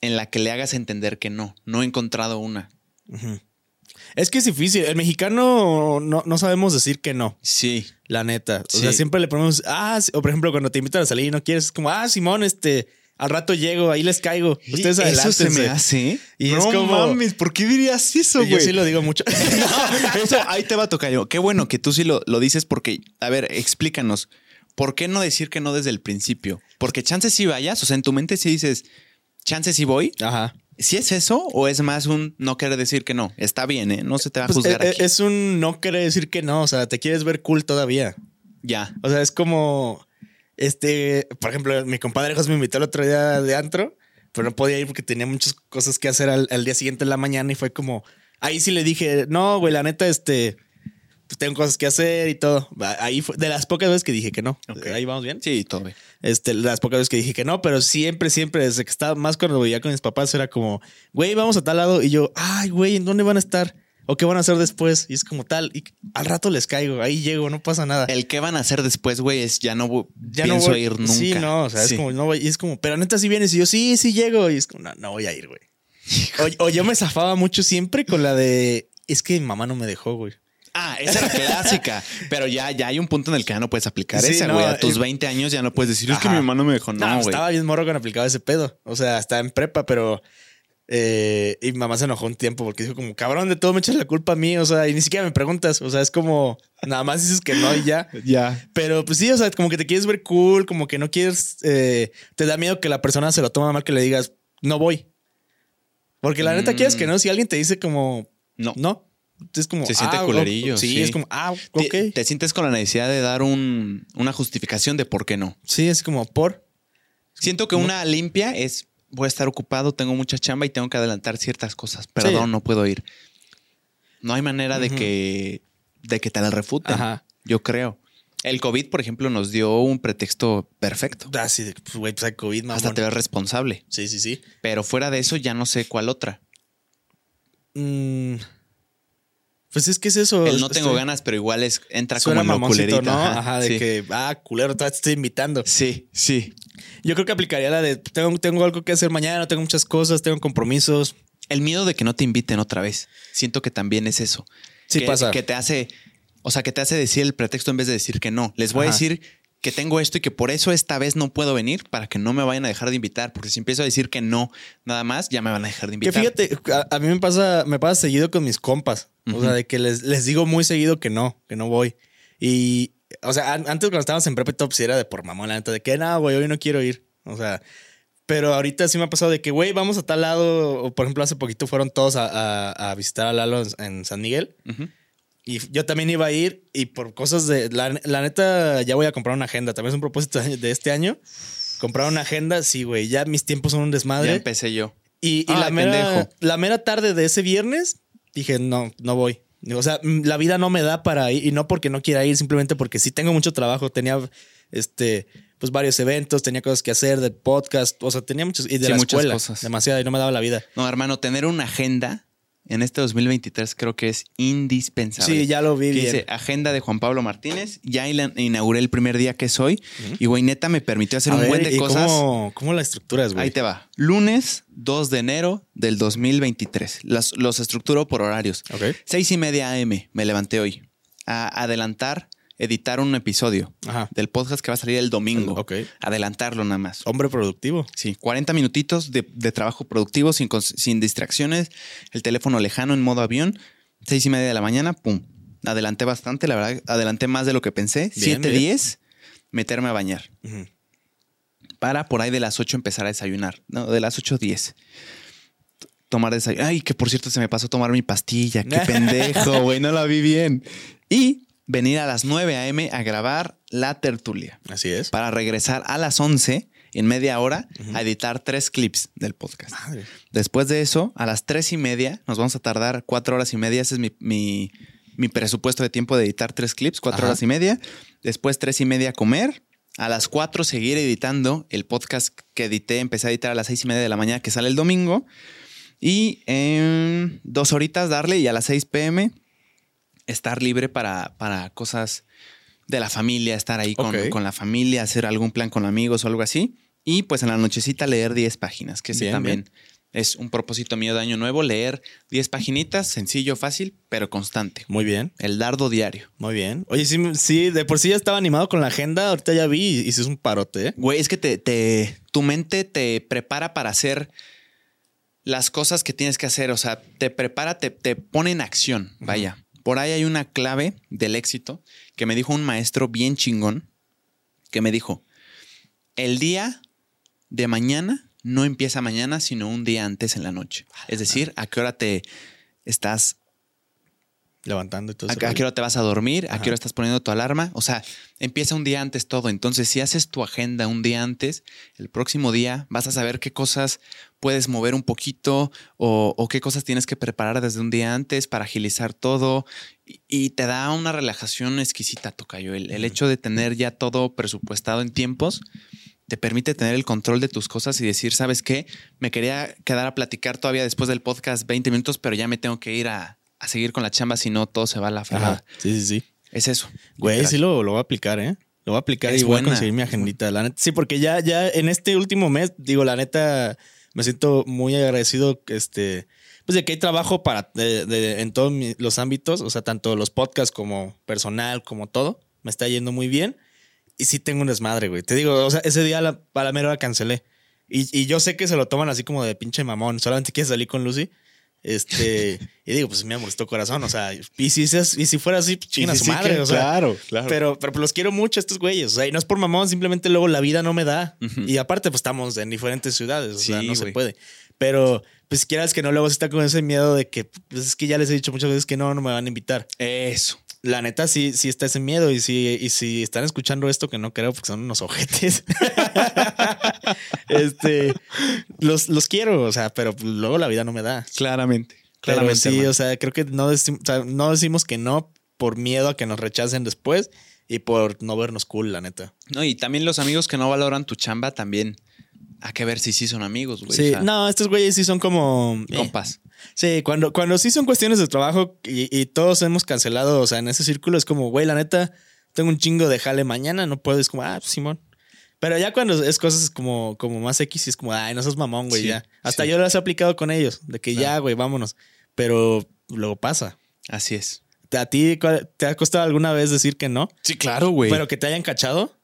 en la que le hagas entender que no. No he encontrado una. Es que es difícil. El mexicano no, no sabemos decir que no. Sí. La neta. O Sí. sea, siempre le ponemos, ah, sí. o por ejemplo, cuando te invitan a salir y no quieres, es como, ah, Simón, este, al rato llego, ahí les caigo. Ustedes eso se me hace. Y no es como- mames, ¿por qué dirías eso, Yo güey? sí lo digo mucho. [LAUGHS] No, eso ahí te va a tocar yo. Qué bueno que tú sí lo, lo dices porque, a ver, explícanos. ¿Por qué no decir que no desde el principio? Porque chances si vayas, o sea, en tu mente sí dices, chances si voy. Ajá. ¿Si es eso o es más un no querer decir que no? Está bien, ¿eh? No se te va a Pues, juzgar eh, aquí. es un no quiere decir que no. O sea, te quieres ver cool todavía. Ya. O sea, es como, este, por ejemplo, mi compadre José me invitó el otro día de antro, pero no podía ir porque tenía muchas cosas que hacer al, al día siguiente en la mañana y fue como, ahí sí le dije, no, güey, la neta, este, pues tengo cosas que hacer y todo. Ahí fue de las pocas veces que dije que no. Ok. Ahí vamos bien. Sí, todo bien. Este, las pocas veces que dije que no, pero siempre, siempre, desde que estaba más cuando vivía con mis papás, era como, güey, vamos a tal lado. Y yo, ay, güey, ¿en dónde van a estar? ¿O qué van a hacer después? Y es como tal. Y al rato les caigo, ahí llego, no pasa nada. El que van a hacer después, güey, es ya no ya pienso no voy, ir nunca. Sí, no, o sea, Sí. es como, no voy, y es como, pero neta, si vienes y yo, sí, sí llego. Y es como, no, no voy a ir, güey. O, o yo me zafaba mucho siempre con la de, es que mi mamá no me dejó, güey. Ah, esa era clásica. [LAUGHS] Pero ya, ya hay un punto en el que ya no puedes aplicar Sí, esa, no, güey. A tus eh, 20 años ya no puedes decir, es que mi mamá no me dejó. No, No, güey. estaba bien morro cuando aplicaba ese pedo. O sea, estaba en prepa, pero. Eh, y mamá se enojó un tiempo porque dijo como, cabrón, de todo me echas la culpa a mí. O sea, y ni siquiera me preguntas. O sea, es como, nada más dices que no y ya. [LAUGHS] ya. Pero pues sí, o sea, como que te quieres ver cool, como que no quieres, eh, te da miedo que la persona se lo toma mal que le digas, no voy. Porque la neta Mm. quieres que no, si alguien te dice como, No. no, es como, Se siente ah, culerillo. Sí, sí. es como, ah, ok. Te, sientes con la necesidad de dar un- una justificación de por qué no. Sí, es como por. Siento que una limpia es voy a estar ocupado, tengo mucha chamba y tengo que adelantar ciertas cosas. Perdón, Sí. no puedo ir. No hay manera de que de que te la refuten. Ajá. Yo creo. El COVID, por ejemplo, nos dio un pretexto perfecto. De, pues, güey, pues COVID, mamón. Hasta te ves responsable. Sí, sí, sí. Pero fuera de eso, ya no sé cuál otra. Mm, pues es que es eso. El no tengo estoy- ganas, pero igual es entra Suena como en lo culerito. ¿no? Ajá, Ajá, de sí. que, ah, culero, te estoy invitando. Sí, sí. Yo creo que aplicaría la de, tengo, tengo algo que hacer mañana, tengo muchas cosas, tengo compromisos. El miedo de que no te inviten otra vez. Siento que también es eso. Sí que, pasa. Que te hace, o sea, que te hace decir el pretexto en vez de decir que no. Les voy a decir que tengo esto y que por eso esta vez no puedo venir para que no me vayan a dejar de invitar. Porque si empiezo a decir que no, nada más, ya me van a dejar de Que invitar. fíjate, a, a mí me pasa, me pasa seguido con mis compas. O sea, de que les, les digo muy seguido que no, que no voy. Y, o sea, an- antes cuando estábamos en prepa y todo, pues era de por mamón, de que no, güey, hoy no quiero ir. O sea, pero ahorita sí me ha pasado de que, güey, vamos a tal lado. O por ejemplo, hace poquito fueron todos a, a- a visitar a Lalo en, en San Miguel. Y yo también iba a ir y por cosas de... La, la neta, ya voy a comprar una agenda. También es un propósito de este año. Comprar una agenda, sí, güey. Ya mis tiempos son un Ya desmadre. empecé yo. Y, y Ay, la, mera, la mera tarde de ese viernes dije, no, no voy. O sea, la vida no me da para ir. Y no porque no quiera ir, simplemente porque sí tengo mucho trabajo. Tenía, este, pues varios eventos, tenía cosas que hacer, de podcast. O sea, tenía muchos... Y de Sí, la muchas escuela. cosas. Demasiado. Y no me daba la vida. No, hermano, tener una agenda en este 2023 creo que es indispensable. Sí, ya lo vi Que bien. dice agenda de Juan Pablo Martínez. Ya inauguré el primer día que soy. Y güey, neta me permitió hacer A un ver, buen de ¿y cosas. ¿Cómo, cómo la estructuras, güey? Ahí te va. Lunes 2 de enero del 2023. Las- los estructuro por horarios. Ok. Seis y media AM me levanté hoy. A adelantar, editar un episodio Ajá. del podcast que va a salir el domingo. Adelantarlo nada más. Hombre productivo. Sí, 40 minutitos de, de trabajo productivo sin, sin distracciones, el teléfono lejano en modo avión, seis y media de la mañana, pum. Adelanté bastante, la verdad, adelanté más de lo que pensé. Bien, 7, bien. 10, meterme a bañar. Para por ahí de las 8 empezar a desayunar. No, de las 8, 10. Tomar desayuno. Ay, que por cierto se me pasó tomar mi pastilla. Qué [LAUGHS] pendejo, güey, no la vi bien. Y venir a las 9 a.m. a grabar la tertulia Así es. para regresar a las 11 en media hora a editar tres clips del podcast. Madre. Después de eso, a las tres y media, nos vamos a tardar cuatro horas y media. Ese es mi, mi- mi presupuesto de tiempo de editar tres clips, cuatro Ajá. horas y media. Después tres y media comer. A las cuatro seguir editando el podcast que edité. Empecé a editar a las seis y media de la mañana que sale el domingo. Y en dos horitas darle y a las 6 pm estar libre para, para cosas de la familia, estar ahí con, con la familia, hacer algún plan con amigos o algo así. Y pues en la nochecita leer 10 páginas, que ese Bien, también Es un propósito mío de año nuevo, leer 10 paginitas, sencillo, fácil, pero constante. Muy bien. El dardo diario. Muy bien. Oye, sí, sí, de por sí ya estaba animado con la agenda. Ahorita ya vi y hiciste un parote, ¿eh? Güey, es que te, te, tu mente te prepara para hacer las cosas que tienes que hacer. O sea, te prepara, te, te pone en acción. Vaya. Por ahí hay una clave del éxito que me dijo un maestro bien chingón que me dijo, el día de mañana no empieza mañana, sino un día antes en la noche. Es decir, a qué hora te estás Levantando y todo ¿A, ese a qué hora te vas a dormir? ¿A Ajá. qué hora estás poniendo tu alarma? O sea, empieza un día antes todo. Entonces, si haces tu agenda un día antes, el próximo día vas a saber qué cosas puedes mover un poquito o, o qué cosas tienes que preparar desde un día antes para agilizar todo. Y, y te da una relajación exquisita, Tocayo. El, el hecho de tener ya todo presupuestado en tiempos te permite tener el control de tus cosas y decir, ¿sabes qué? Me quería quedar a platicar todavía después del podcast 20 minutos, pero ya me tengo que ir a, a seguir con la chamba, si no todo se va a la fregada. Sí, sí, sí. Es eso. Güey, Literal. sí lo, lo voy a aplicar, ¿eh? Lo voy a aplicar Es y voy a conseguir mi agendita. La neta, sí, porque ya, ya en este último mes, digo, la neta, me siento muy agradecido, este, pues de que hay trabajo para, de- de- en todos mi- los ámbitos, o sea, tanto los podcasts como personal, como todo, me está yendo muy bien. Y sí tengo un desmadre, güey. Te digo, o sea, ese día la, a la mera hora cancelé. Y, y yo sé que se lo toman así como de pinche mamón. Solamente quieres salir con Lucy. Este, [LAUGHS] y digo, pues me molestó corazón. O sea, y si, y si fuera así, chinguen a sí, su sí, madre. que- o sea, claro, claro. pero, pero los quiero mucho estos güeyes. O sea, y no es por mamón, simplemente luego la vida no me da. Y aparte, pues estamos en diferentes ciudades. O sea, Sí, no se puede. Pero, pues quieras que no, luego se está con ese miedo de que, pues es que ya les he dicho muchas veces que no, no me van a invitar. Eso. La neta, sí, sí está ese miedo. Y si, y si están escuchando esto, que no creo, porque son unos ojetes. [LAUGHS] este, los, los quiero, o sea, pero luego la vida no me da. Claramente. Pero Claramente. sí, hermano. o sea, creo que no, decim- o sea, no decimos que no por miedo a que nos rechacen después y por no vernos cool, la neta. No, y también los amigos que no valoran tu chamba también. Hay que ver si sí son amigos, güey. sí, O sea, no, estos güeyes sí son como... eh, Compas. Sí, cuando, cuando sí son cuestiones de trabajo y, y todos hemos cancelado, o sea, en ese círculo es como, güey, la neta, tengo un chingo de jale mañana, no puedo, es como, ah, pues, Simón. Pero ya cuando es cosas como, como más X, es como, ay, no sos mamón, güey, Sí, ya. Hasta sí. yo las he aplicado con ellos, de que ya, güey, vámonos. Pero luego pasa. Así es. ¿A ti te ha costado alguna vez decir que no? Sí, claro, güey. Pero que te hayan cachado.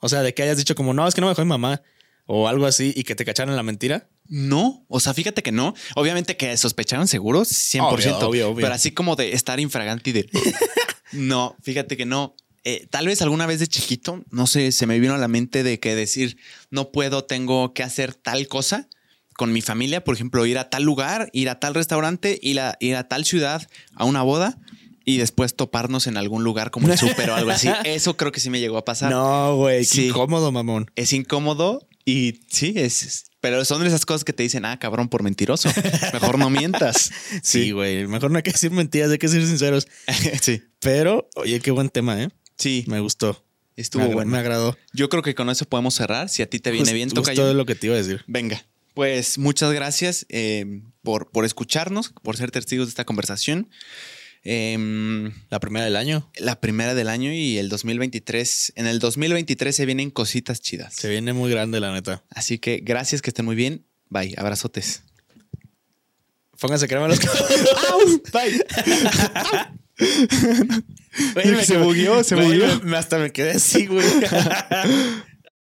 O sea, de que hayas dicho como, no, es que no me dejó mi mamá. O algo así y que te cacharon la mentira. No, o sea, fíjate que no. Obviamente que sospecharon seguros, 100%. Obvio, obvio, obvio. Pero así como de estar infragante y de... [LAUGHS] no, fíjate que no. Eh, tal vez alguna vez de chiquito, no sé, se me vino a la mente de que decir, no puedo, tengo que hacer tal cosa con mi familia, por ejemplo, ir a tal lugar, ir a tal restaurante, ir a, ir a tal ciudad, a una boda y después toparnos en algún lugar como el [LAUGHS] súper o algo así. Eso creo que sí me llegó a pasar. No, güey, Sí. incómodo, mamón. Es incómodo y sí, es, es- pero son de esas cosas que te dicen, ah, cabrón, por mentiroso. Mejor no mientas. [LAUGHS] Sí, güey. Mejor no hay que decir mentiras, hay que ser sinceros. [LAUGHS] sí. Pero, oye, qué buen tema, ¿eh? Sí, Me gustó. estuvo me, bueno. Me agradó. Yo creo que con eso podemos cerrar. Si a ti te viene bien, toca es lo que te iba a decir. Venga. Pues muchas gracias eh, por, por escucharnos, por ser testigos de esta conversación. Em, La primera del año. la primera del año y el 2023. En el 2023 se vienen cositas chidas. Se viene muy grande, la neta. Así que gracias, que estén muy bien. Bye, abrazotes. Pónganse crema en los [LAUGHS] Bye. [LAUGHS] [LAUGHS] Se bugueó, se bugueó. hasta me quedé así, güey. [LAUGHS]